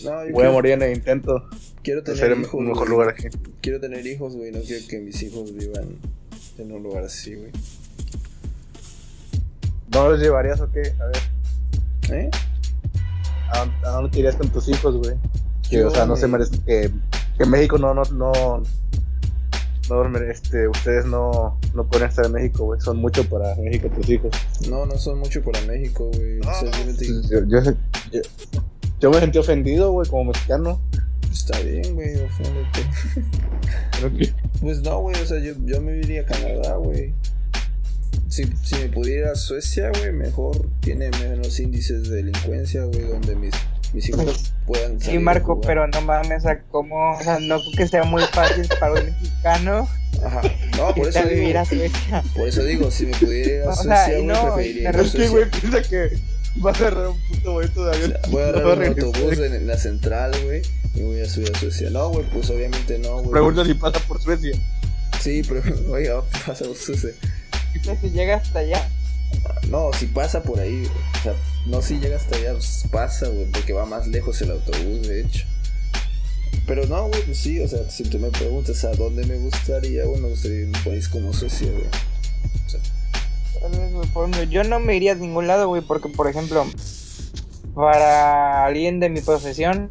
Speaker 1: No, yo
Speaker 3: Voy a morir en el intento
Speaker 1: quiero tener
Speaker 3: ser
Speaker 1: hijos.
Speaker 3: un mejor lugar aquí.
Speaker 1: Quiero tener hijos, güey. No quiero que mis hijos vivan en un lugar así, güey.
Speaker 3: ¿No los llevarías o qué? A ver.
Speaker 1: ¿Eh?
Speaker 3: ¿A, a dónde te irías con tus hijos, güey? Que, o sea, no se
Speaker 1: güey.
Speaker 3: merece que, que México no, no, no, no este, ustedes no, no pueden estar en México, güey. Son mucho para México tus hijos.
Speaker 1: No, no son mucho para México, güey.
Speaker 3: Yo, yo, yo, yo me sentí ofendido, güey, como mexicano.
Speaker 1: Está bien, güey, oféndete.
Speaker 3: Que-
Speaker 1: Pues no, güey, o sea, yo, yo me iría a Canadá, güey. Si, si me pudiera ir a Suecia, güey, mejor. Tiene menos índices de delincuencia, güey, donde mis, mis hijos puedan
Speaker 4: Sí,
Speaker 1: salir a
Speaker 4: Marco,
Speaker 1: jugar.
Speaker 4: pero no mames, o sea, como, o sea, no creo que sea muy fácil para un mexicano
Speaker 1: Ajá. No, por eso
Speaker 4: a vivir
Speaker 1: digo,
Speaker 4: a Suecia.
Speaker 1: por eso digo, si me pudiera ir a
Speaker 4: O sea,
Speaker 1: güey,
Speaker 4: no,
Speaker 1: preferiría a
Speaker 3: Es que, güey, piensa que vas a agarrar un puto boleto de
Speaker 1: O
Speaker 3: avión.
Speaker 1: sea, voy a agarrar
Speaker 3: a
Speaker 1: un autobús en, en la central, güey, y voy a subir a Suecia. No, güey, pues obviamente no, güey.
Speaker 3: Pregunta si pasa por Suecia.
Speaker 1: Sí, pero, [LAUGHS] oiga, pasa por Suecia.
Speaker 4: Si llega hasta allá.
Speaker 1: No, si pasa por ahí. O sea, no si llega hasta allá, pues pasa, güey, porque va más lejos el autobús, de hecho. Pero no, güey, pues sí, o sea, si tú me preguntas a dónde me gustaría, güey, me gustaría ir a un país como Suecia, güey.
Speaker 4: Yo no me iría a ningún lado, güey, porque, por ejemplo, para alguien de mi profesión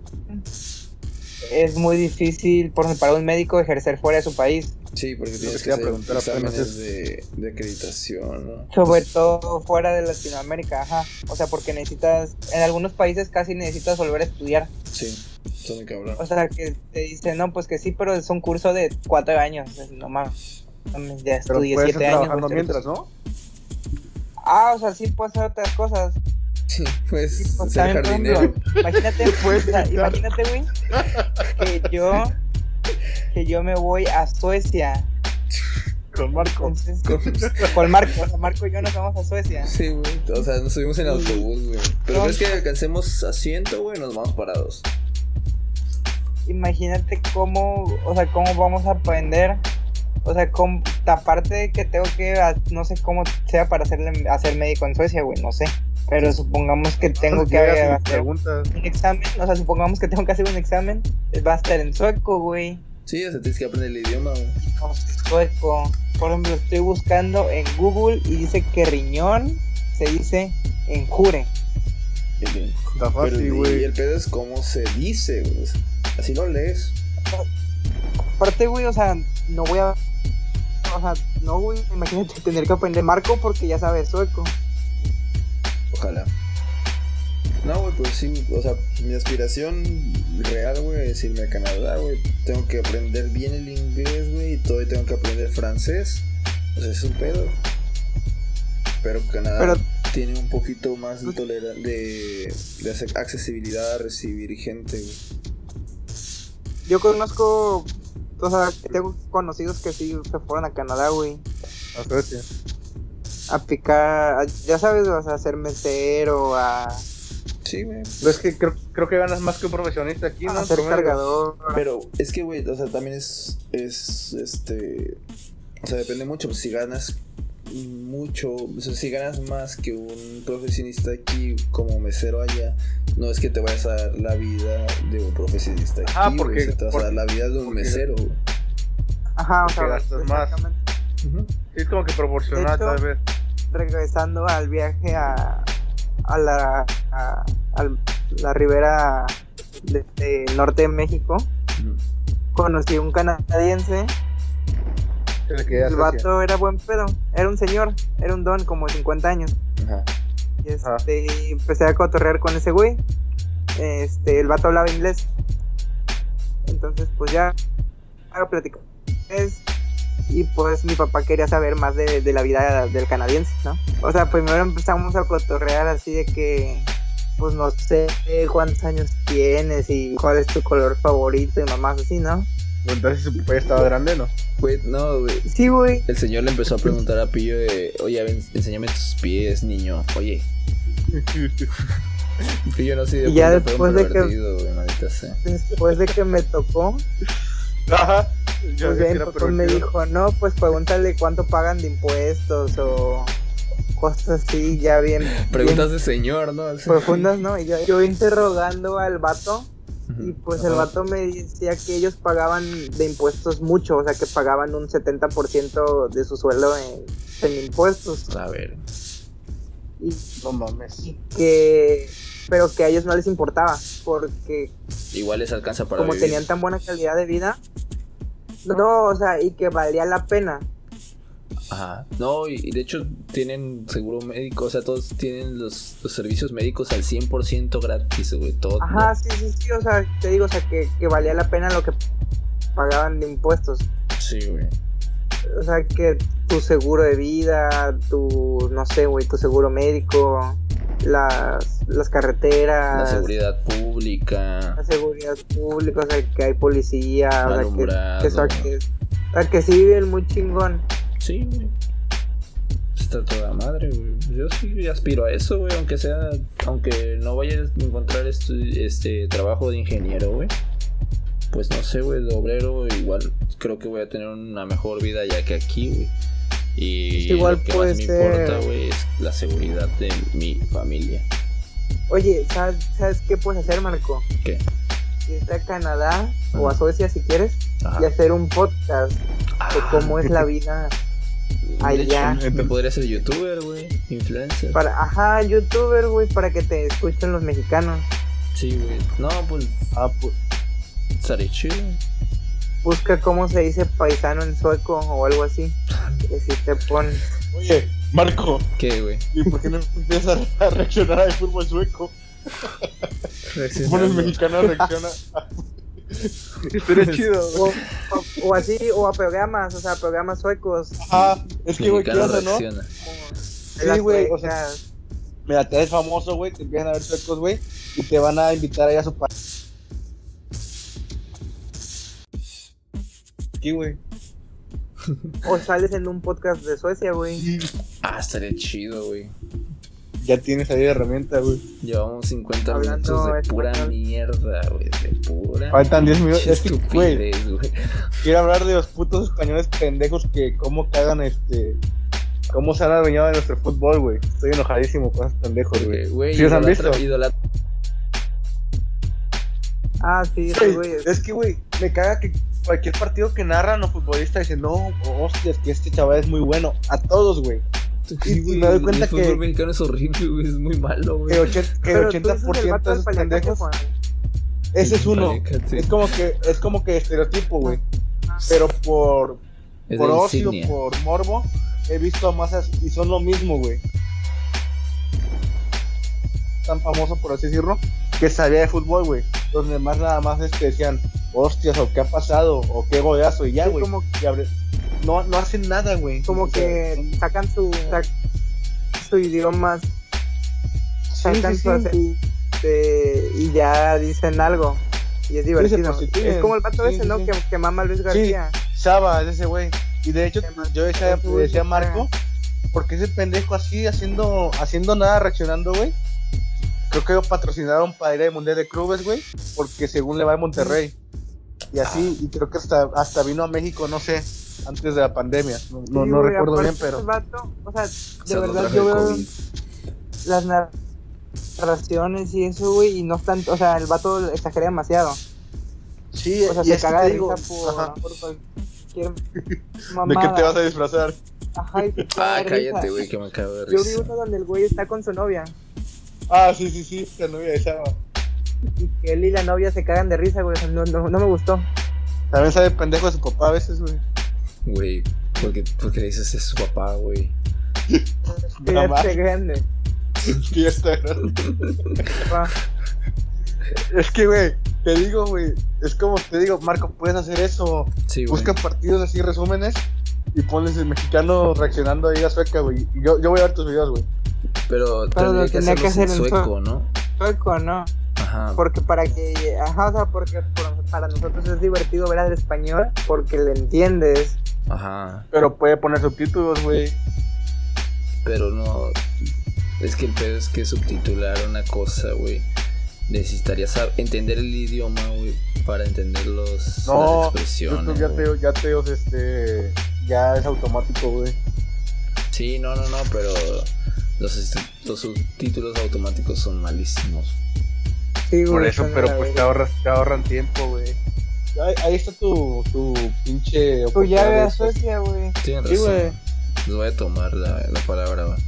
Speaker 4: es muy difícil, por para un médico ejercer fuera de su país.
Speaker 1: Sí, porque tienes
Speaker 3: te
Speaker 1: que
Speaker 3: iba a
Speaker 1: hacer
Speaker 3: preguntar apenas
Speaker 1: exámenes de, de acreditación, ¿no?
Speaker 4: Sobre
Speaker 1: Pues,
Speaker 4: todo fuera de Latinoamérica, ajá. O sea, porque necesitas, en algunos países casi necesitas volver a estudiar.
Speaker 1: Sí, son cabrón.
Speaker 4: O sea, que te dicen, no, pues que sí, pero es un curso de cuatro años. No mames, ya estudié
Speaker 3: puedes
Speaker 4: siete
Speaker 3: estar
Speaker 4: años.
Speaker 3: trabajando
Speaker 4: güey,
Speaker 3: mientras, ¿no?
Speaker 4: Ah, o sea, sí puedo hacer otras cosas.
Speaker 1: Sí, pues,
Speaker 4: Sí, pues,
Speaker 1: ser jardinero.
Speaker 4: ejemplo, Imagínate, [LAUGHS]
Speaker 3: Puedes
Speaker 4: o sea,
Speaker 3: evitar.
Speaker 4: imagínate, güey, que yo, que yo me voy a Suecia.
Speaker 3: Con Marco.
Speaker 4: Entonces,
Speaker 1: Con-
Speaker 4: con Marco, o sea, Marco y yo nos vamos a Suecia.
Speaker 1: Sí, güey. O sea, nos subimos en autobús, güey. Pero es que alcancemos asiento, güey, nos vamos parados.
Speaker 4: Imagínate cómo, o sea, cómo vamos a aprender. O sea, cómo, aparte de que tengo que, a- no sé cómo sea para hacerle, hacer médico en Suecia, güey, no sé. Pero supongamos que tengo que hacer
Speaker 5: preguntas.
Speaker 4: un examen, o sea, supongamos que tengo que hacer un examen, va a estar en sueco, güey.
Speaker 1: Sí, o sea, tienes que aprender el idioma, güey.
Speaker 4: No sueco. Por ejemplo, estoy buscando en Google y dice que riñón se dice enjure.
Speaker 1: Bien.
Speaker 5: Está fácil,
Speaker 1: y
Speaker 5: güey.
Speaker 1: el pedo es cómo se dice, güey. O sea, Así lo lees.
Speaker 4: Aparte, güey, o sea, no voy a. O sea, no, güey, imagínate tener que aprender marco porque ya sabes sueco.
Speaker 1: Ojalá. No, güey, pues sí, o sea, mi aspiración real, güey, es irme a Canadá, güey. Tengo que aprender bien el inglés, güey, y todavía tengo que aprender francés. O sea, es un pedo. Pero Canadá
Speaker 4: Pero-
Speaker 1: tiene un poquito más de, tolera- de, de ac- accesibilidad a recibir gente, güey.
Speaker 4: Yo conozco. O sea, tengo conocidos que sí se fueron a Canadá, güey.
Speaker 5: A Suecia.
Speaker 4: A picar, a- ya sabes, o sea, a ser mesero, a
Speaker 1: Sí, güey.
Speaker 5: Pero es que creo, creo que ganas más que un profesionista aquí, ¿no?
Speaker 4: ser
Speaker 5: Promedio.
Speaker 4: cargador.
Speaker 1: Pero es que, güey, o sea, también es, es, este, o sea, depende mucho, pues, si ganas mucho, o sea, si ganas más que un profesionista aquí como mesero allá, no es que te vayas a dar la vida de un profesionista aquí, güey,
Speaker 5: porque-
Speaker 1: o sea, te vas a dar la vida de un
Speaker 5: porque-
Speaker 1: mesero, güey.
Speaker 4: Ajá, o sea,
Speaker 5: gastas más.
Speaker 4: exactamente.
Speaker 5: Sí, es como que proporcional,
Speaker 4: hecho-
Speaker 5: tal vez.
Speaker 4: regresando al viaje a, a la a, al- la ribera de, de norte de México, conocí un canadiense. El vato era buen pedo, era un señor, era un don como de 50 años.
Speaker 1: Ajá.
Speaker 4: Y este, empecé a cotorrear con ese güey. Este, el vato hablaba inglés. Entonces, pues ya, a platicar inglés. Y pues mi papá quería saber más de, de la vida del canadiense, ¿no? O sea, primero empezamos a cotorrear así de que, pues no sé cuántos años tienes y cuál es tu color favorito y mamás así, ¿no?
Speaker 5: Entonces su papá ya estaba grande, ¿no?
Speaker 1: Güey, no, güey.
Speaker 4: Sí, güey.
Speaker 1: El señor le empezó a preguntar a Pillo de, oye, ven, enséñame tus pies, niño. Oye, [LAUGHS] Pillo no sé de
Speaker 4: Y ya después de que-
Speaker 1: güey, maldita sea.
Speaker 4: Después de que me tocó,
Speaker 5: Ajá. Yo
Speaker 4: Pues papá me dijo, no, pues pregúntale cuánto pagan de impuestos o cosas así, ya [LAUGHS] bien,
Speaker 1: Preguntas de señor, ¿no?
Speaker 4: profundas, ¿no? Y yo, yo interrogando al vato y pues el vato me decía que ellos pagaban de impuestos mucho, o sea que pagaban un 70% de su sueldo en, en impuestos
Speaker 1: A ver.
Speaker 4: y,
Speaker 5: No mames.
Speaker 4: y que pero que a ellos no les importaba porque
Speaker 1: Igual les alcanza para
Speaker 4: como
Speaker 1: vivir.
Speaker 4: tenían tan buena calidad de vida no, o sea, y que valía la pena
Speaker 1: Ajá. No, y, y de hecho tienen seguro médico, o sea, todos tienen los, los servicios médicos al 100% gratis, güey, todo.
Speaker 4: Ajá, sí, sí, sí, o sea, te digo, o sea, que, que valía la pena lo que pagaban de impuestos.
Speaker 1: Sí, güey.
Speaker 4: O sea, que tu seguro de vida, tu, no sé, güey, tu seguro médico, las, las carreteras,
Speaker 1: La seguridad pública.
Speaker 4: la seguridad pública, o sea, que hay policía, o sea, que, que, o sea, que, o sea, que sí viven muy chingón.
Speaker 1: Sí, güey. Está toda madre, güey. Yo sí aspiro a eso, güey, aunque sea, aunque no vaya a encontrar estu- este trabajo de ingeniero, güey. Pues no sé, güey, de obrero igual creo que voy a tener una mejor vida ya que aquí, güey. Y
Speaker 4: igual
Speaker 1: lo que
Speaker 4: puede
Speaker 1: más me
Speaker 4: ser-
Speaker 1: importa, güey, es la seguridad de mi familia.
Speaker 4: Oye, ¿sabes, ¿sabes qué puedes hacer, Marco?
Speaker 1: ¿Qué?
Speaker 4: Irte a Canadá o a. Suecia si quieres
Speaker 1: Ajá.
Speaker 4: y hacer un podcast de
Speaker 1: Ah,
Speaker 4: cómo es la [LAUGHS] vida allá.
Speaker 1: hecho, me podría ser youtuber, güey, influencer.
Speaker 4: Para, ajá, youtuber, güey, para que te escuchen los mexicanos.
Speaker 1: Sí, güey. No, pues
Speaker 5: Ah, pues.
Speaker 1: estaría chido.
Speaker 4: Busca cómo se dice paisano en sueco o algo así. [LAUGHS] Y si te pones.
Speaker 3: Oye, Marco,
Speaker 1: ¿Qué, güey?
Speaker 3: ¿y por qué no empiezas a reaccionar al fútbol sueco? [LAUGHS] Pones mexicano reacciona. [LAUGHS]
Speaker 5: Estaría [LAUGHS] chido.
Speaker 4: O, o- o así, o a programas, o sea, programas suecos.
Speaker 3: Ajá, es que, güey, ¿qué onda, no?
Speaker 4: las
Speaker 3: güey, o sea. Mira, te eres famoso, güey, te empiezan a ver suecos, güey, y te van a invitar ahí a su país. Aquí, güey.
Speaker 4: O sales en un podcast de Suecia, güey.
Speaker 1: Ah, estaría chido, güey.
Speaker 3: Ya tienes ahí la herramienta, güey.
Speaker 1: Llevamos 50
Speaker 4: Hablando
Speaker 1: minutos de pura
Speaker 4: español.
Speaker 1: mierda, güey. De pura.
Speaker 3: Faltan 10 minutos. Es que, güey, quiero hablar de los putos españoles pendejos que cómo cagan este ¿Cómo se han adueñado de nuestro fútbol, güey? Estoy enojadísimo con esos pendejos, güey.
Speaker 1: Güey,
Speaker 3: ¿Sí los han visto?
Speaker 1: idolatra-
Speaker 4: Ah, sí,
Speaker 3: Güey,
Speaker 4: sí, güey.
Speaker 3: es que, güey, me caga que cualquier partido que narran los futbolistas dicen, no, hostias, que este chaval es muy bueno. A todos, güey. Y- y me doy
Speaker 1: el-
Speaker 3: cuenta
Speaker 1: el fútbol
Speaker 3: que-
Speaker 1: mexicano es horrible, güey, es muy malo, güey.
Speaker 3: Que, que el
Speaker 4: tú dices
Speaker 3: 80%
Speaker 4: el vato
Speaker 3: de esos pendejos, ese es uno. Es como que, es como que estereotipo, güey. Pero por,
Speaker 1: Es
Speaker 3: por ocio,
Speaker 1: insignia.
Speaker 3: por morbo, he visto a masas y son lo mismo, güey. Tan famoso, por así decirlo, que sabía de fútbol, güey. Los demás nada más este, decían, hostias, o qué ha pasado, o qué golazo, y ya,
Speaker 4: Sí,
Speaker 3: güey.
Speaker 4: como-
Speaker 3: Y abre- No, no hacen nada, güey.
Speaker 4: Como que sacan su, sac- su idioma, sacan su este, y ya dicen algo. Y es divertido.
Speaker 3: prostituyen.
Speaker 4: es como el vato
Speaker 3: Sí,
Speaker 4: ese, ¿no? Que, que mama Luis García.
Speaker 3: Chava, es ese güey. Y de hecho, yo decía, decía. Marco, porque ese pendejo así, haciendo, haciendo nada, reaccionando, güey. Creo que lo patrocinaron para ir al Mundial de Clubes, güey, porque según le va a Monterrey. Y así, y creo que hasta, hasta vino a México, no sé, antes de la pandemia. No, no,
Speaker 4: Sí,
Speaker 3: no
Speaker 4: güey,
Speaker 3: recuerdo bien, pero.
Speaker 4: vato, o sea, de verdad yo
Speaker 1: de
Speaker 4: veo
Speaker 1: COVID.
Speaker 4: las narraciones y eso, güey, y no están, o sea, el vato exagera demasiado.
Speaker 3: Sí,
Speaker 4: O sea,
Speaker 3: y
Speaker 4: se
Speaker 3: es que
Speaker 4: caga
Speaker 3: te
Speaker 4: de
Speaker 3: digo,
Speaker 4: risa por, por cualquier [LAUGHS]
Speaker 3: ¿de
Speaker 4: mamada.
Speaker 3: qué te vas a disfrazar?
Speaker 4: Ajá, y se [LAUGHS] caga
Speaker 1: Ah,
Speaker 4: de risa.
Speaker 1: cállate, güey, que me cago de
Speaker 4: Yo vi
Speaker 1: risa.
Speaker 4: uno donde el güey está con su novia
Speaker 3: Ah, sí, sí, sí, la novia de Chava.
Speaker 4: y que él y la novia se cagan de risa, güey. o sea, no, no, no me gustó.
Speaker 3: También sabe pendejo de su papá a veces, güey.
Speaker 1: Güey, ¿por qué, por qué le dices eso a su papá, güey? [LAUGHS]
Speaker 4: Ya esté grande.
Speaker 3: Sí, está grande. Es que, güey, te digo, güey, es como te digo, Marco, puedes hacer eso.
Speaker 1: Sí, güey.
Speaker 3: Busca partidos así, resúmenes, y pones el mexicano reaccionando ahí a Sueca, güey. Y Yo, yo voy a ver tus videos, güey.
Speaker 1: Pero
Speaker 4: Pero
Speaker 1: tendría que
Speaker 4: tenía que
Speaker 1: en
Speaker 4: hacer en
Speaker 1: sueco, ¿no?
Speaker 4: Sueco, ¿no?
Speaker 1: Ajá.
Speaker 4: Porque para que, ajá, o sea, porque por- para nosotros es divertido ver al español porque le entiendes.
Speaker 1: Ajá.
Speaker 3: Pero puede poner subtítulos, güey.
Speaker 1: Pero no. Es que el pedo es que subtitular una cosa, güey. Necesitarías entender el idioma, güey, para entender los,
Speaker 3: No,
Speaker 1: las expresiones.
Speaker 3: YouTube ya te, ya te, este, ya es automático, güey.
Speaker 1: Sí, no, no, no, pero los, los subtítulos automáticos son malísimos.
Speaker 4: Sí,
Speaker 3: Por eso, pero pues te ahorras, te ahorran tiempo, güey. Ahí, ahí está tu, tu pinche
Speaker 4: Tu llave a. Suecia, güey.
Speaker 1: Tienen
Speaker 3: Sí,
Speaker 1: razón.
Speaker 3: güey.
Speaker 1: Les voy a tomar la, la palabra, güey.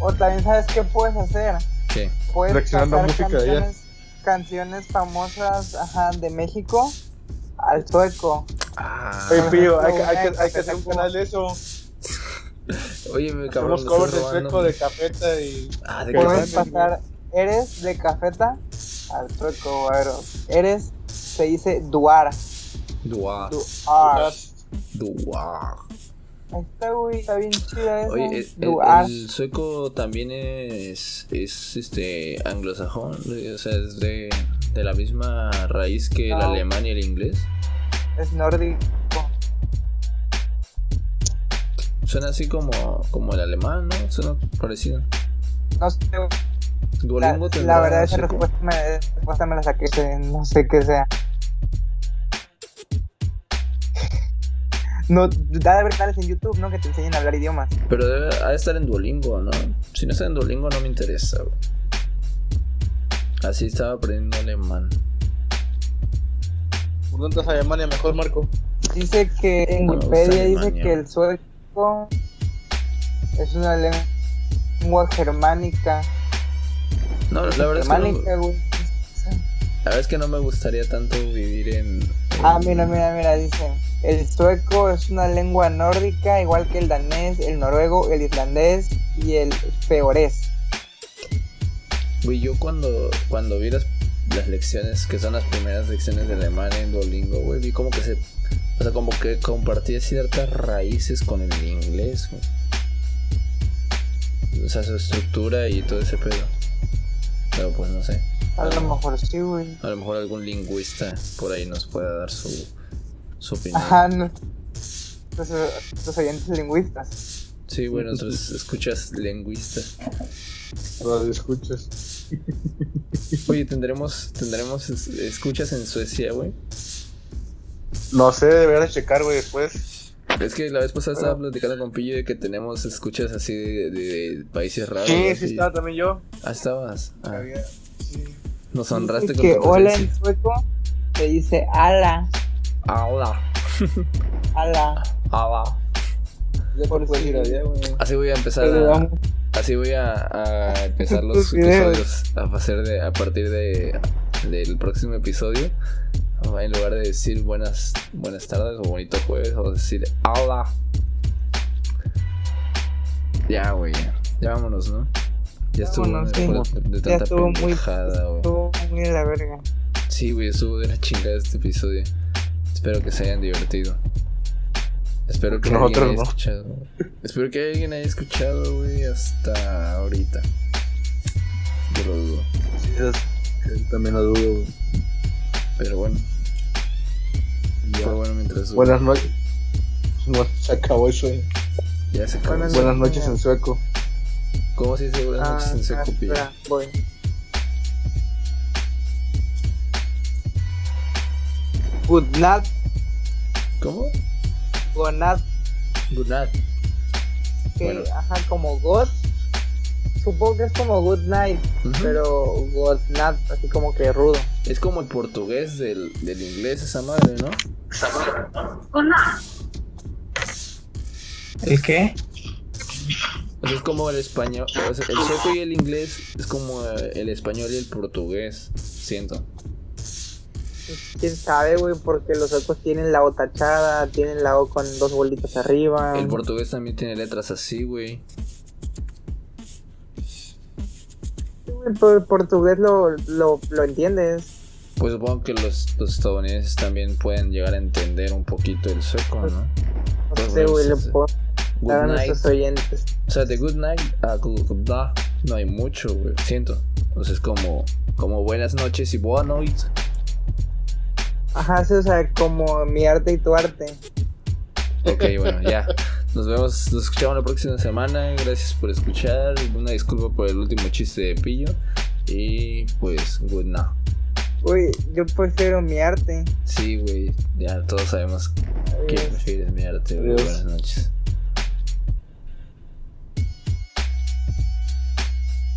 Speaker 4: O también, ¿sabes qué puedes hacer?
Speaker 1: ¿Qué?
Speaker 4: Puedes
Speaker 3: Reaccionando música de allá.
Speaker 4: canciones, canciones famosas ajá, de México al sueco.
Speaker 1: Ah,
Speaker 3: Oye, Pío, hay, que- hay, que,
Speaker 4: una
Speaker 3: hay que hacer un
Speaker 4: cafeta
Speaker 3: canal de eso. [LAUGHS]
Speaker 1: oye, me cabrón. Me
Speaker 3: covers de sueco de cafeta y.
Speaker 1: Ah, de
Speaker 3: Pues,
Speaker 4: Puedes pasar eres de cafeta al sueco, güero. Eres se dice duar.
Speaker 1: Dua.
Speaker 4: Duar.
Speaker 1: Dua.
Speaker 4: Ahí está, güey, está bien chida esa.
Speaker 1: Oye, el, el-
Speaker 4: Duar.
Speaker 1: el sueco también es, es este anglosajón, o sea, es de, de la misma raíz que el alemán y el inglés.
Speaker 4: Es nórdico.
Speaker 1: Suena así como, como el alemán, ¿no? Suena parecido.
Speaker 4: No sé, La,
Speaker 1: Duolingo
Speaker 4: la
Speaker 1: tendrá
Speaker 4: verdad, esa respuesta me, respuesta me la saqué de no sé qué sea. No, da de haber canales en YouTube, ¿no? Que te enseñen a hablar idiomas.
Speaker 1: Pero debe ha de estar en Duolingo, ¿no? Si no está en Duolingo no me interesa, güey. Así estaba aprendiendo alemán.
Speaker 3: ¿Por dónde estás a Alemania mejor, Marco?
Speaker 4: Dice que en
Speaker 1: No
Speaker 4: Wikipedia dice que el sueco es una lengua germánica.
Speaker 1: No, la verdad es que no, la verdad es que no me gustaría tanto vivir en... en-
Speaker 4: Ah, mira, mira, mira, dice. El sueco es una lengua nórdica, igual que el danés, el noruego, el islandés y el feorés.
Speaker 1: Güey, yo cuando, cuando vi las, las lecciones, que son las primeras lecciones de alemán en Duolingo, güey, vi como que se... O sea, como que compartía ciertas raíces con el inglés, güey. O sea, su estructura y todo ese pedo. Pero pues no sé.
Speaker 4: A lo mejor sí, güey.
Speaker 1: A lo mejor algún lingüista por ahí nos pueda dar su, su opinión.
Speaker 4: Ajá, no. Los, los oyentes lingüistas.
Speaker 1: Sí, bueno, nuestros escuchas lingüistas.
Speaker 3: Lo escuchas.
Speaker 1: Oye, tendremos, tendremos es- escuchas en Suecia, güey.
Speaker 3: No sé, deberías checar, güey, después.
Speaker 1: Es que la vez pasada estaba platicando con Pillo de que tenemos escuchas así de, de- de países raros.
Speaker 5: Sí, sí, estaba también yo.
Speaker 1: Ah, estabas. Ah,
Speaker 5: Había- sí.
Speaker 1: nos honraste
Speaker 4: Dice
Speaker 1: con
Speaker 4: que
Speaker 1: tu
Speaker 4: hola en sueco se dice ala, ala. [LAUGHS]
Speaker 1: Hola.
Speaker 5: Ya
Speaker 4: Por
Speaker 5: ir allá, güey.
Speaker 1: Así voy a empezar a, así voy a, a empezar [LAUGHS] los episodios a hacer de a partir de del próximo episodio en lugar de decir buenas buenas tardes o bonito jueves o decir hola ya güey ya. vámonos no ya estuvo
Speaker 4: Vámonos, sí.
Speaker 1: de, de
Speaker 4: Ya
Speaker 1: tanta
Speaker 4: estuvo muy- estuvo muy de la verga.
Speaker 1: Sí, güey, estuvo de la chingada este episodio. Espero que se hayan divertido. Espero que
Speaker 5: Nosotros
Speaker 1: alguien haya
Speaker 5: no.
Speaker 1: escuchado. Espero que alguien haya escuchado, güey, hasta ahorita. Yo lo dudo.
Speaker 5: Sí, es- yo también lo dudo, güey.
Speaker 1: Pero bueno mientras.
Speaker 5: Buenas noches. Bueno, se acabó eso. eh.
Speaker 1: Ya se acabó.
Speaker 4: Buenas
Speaker 5: Buenas noches en sueco.
Speaker 1: ¿Cómo se dice buenas noches
Speaker 4: Ah,
Speaker 1: en seco,
Speaker 4: ah,
Speaker 1: pillo?
Speaker 4: espera, voy. Good night,
Speaker 1: ¿Cómo?
Speaker 4: good night,
Speaker 1: Good night.
Speaker 4: que,
Speaker 1: Bueno.
Speaker 4: ajá, como God. Supongo que es como good night, pero good night, así como que rudo.
Speaker 1: Es como el portugués del, del inglés, esa madre, ¿no?
Speaker 2: ¿El qué?
Speaker 1: O sea, es como el español. o sea, el sueco y el inglés es como eh, el español y el portugués. Siento.
Speaker 4: Quién sabe, güey, porque los suecos tienen la O tachada, tienen la O con dos bolitas arriba.
Speaker 1: El portugués también tiene letras así, güey.
Speaker 4: Sí, güey, pero el portugués lo, lo, lo entiendes.
Speaker 1: Pues supongo que los, los estadounidenses también pueden llegar a entender un poquito el sueco, ¿no?
Speaker 4: No
Speaker 1: Pues,
Speaker 4: sé, güey, le
Speaker 1: pues,
Speaker 4: puedo dar a nuestros oyentes.
Speaker 1: O sea, de good night a good, good da, no hay mucho, güey. Siento. Entonces, como, como buenas noches y buenas noches.
Speaker 4: Ajá, sí, o sea, como mi arte y tu arte.
Speaker 1: Ok, bueno, ya. Nos vemos, nos escuchamos la próxima semana. Gracias por escuchar. Una disculpa por el último chiste de pillo. Y pues, good night.
Speaker 4: Uy, yo prefiero mi arte.
Speaker 1: Sí, güey, ya todos sabemos que prefieres mi arte, güey. Buenas noches.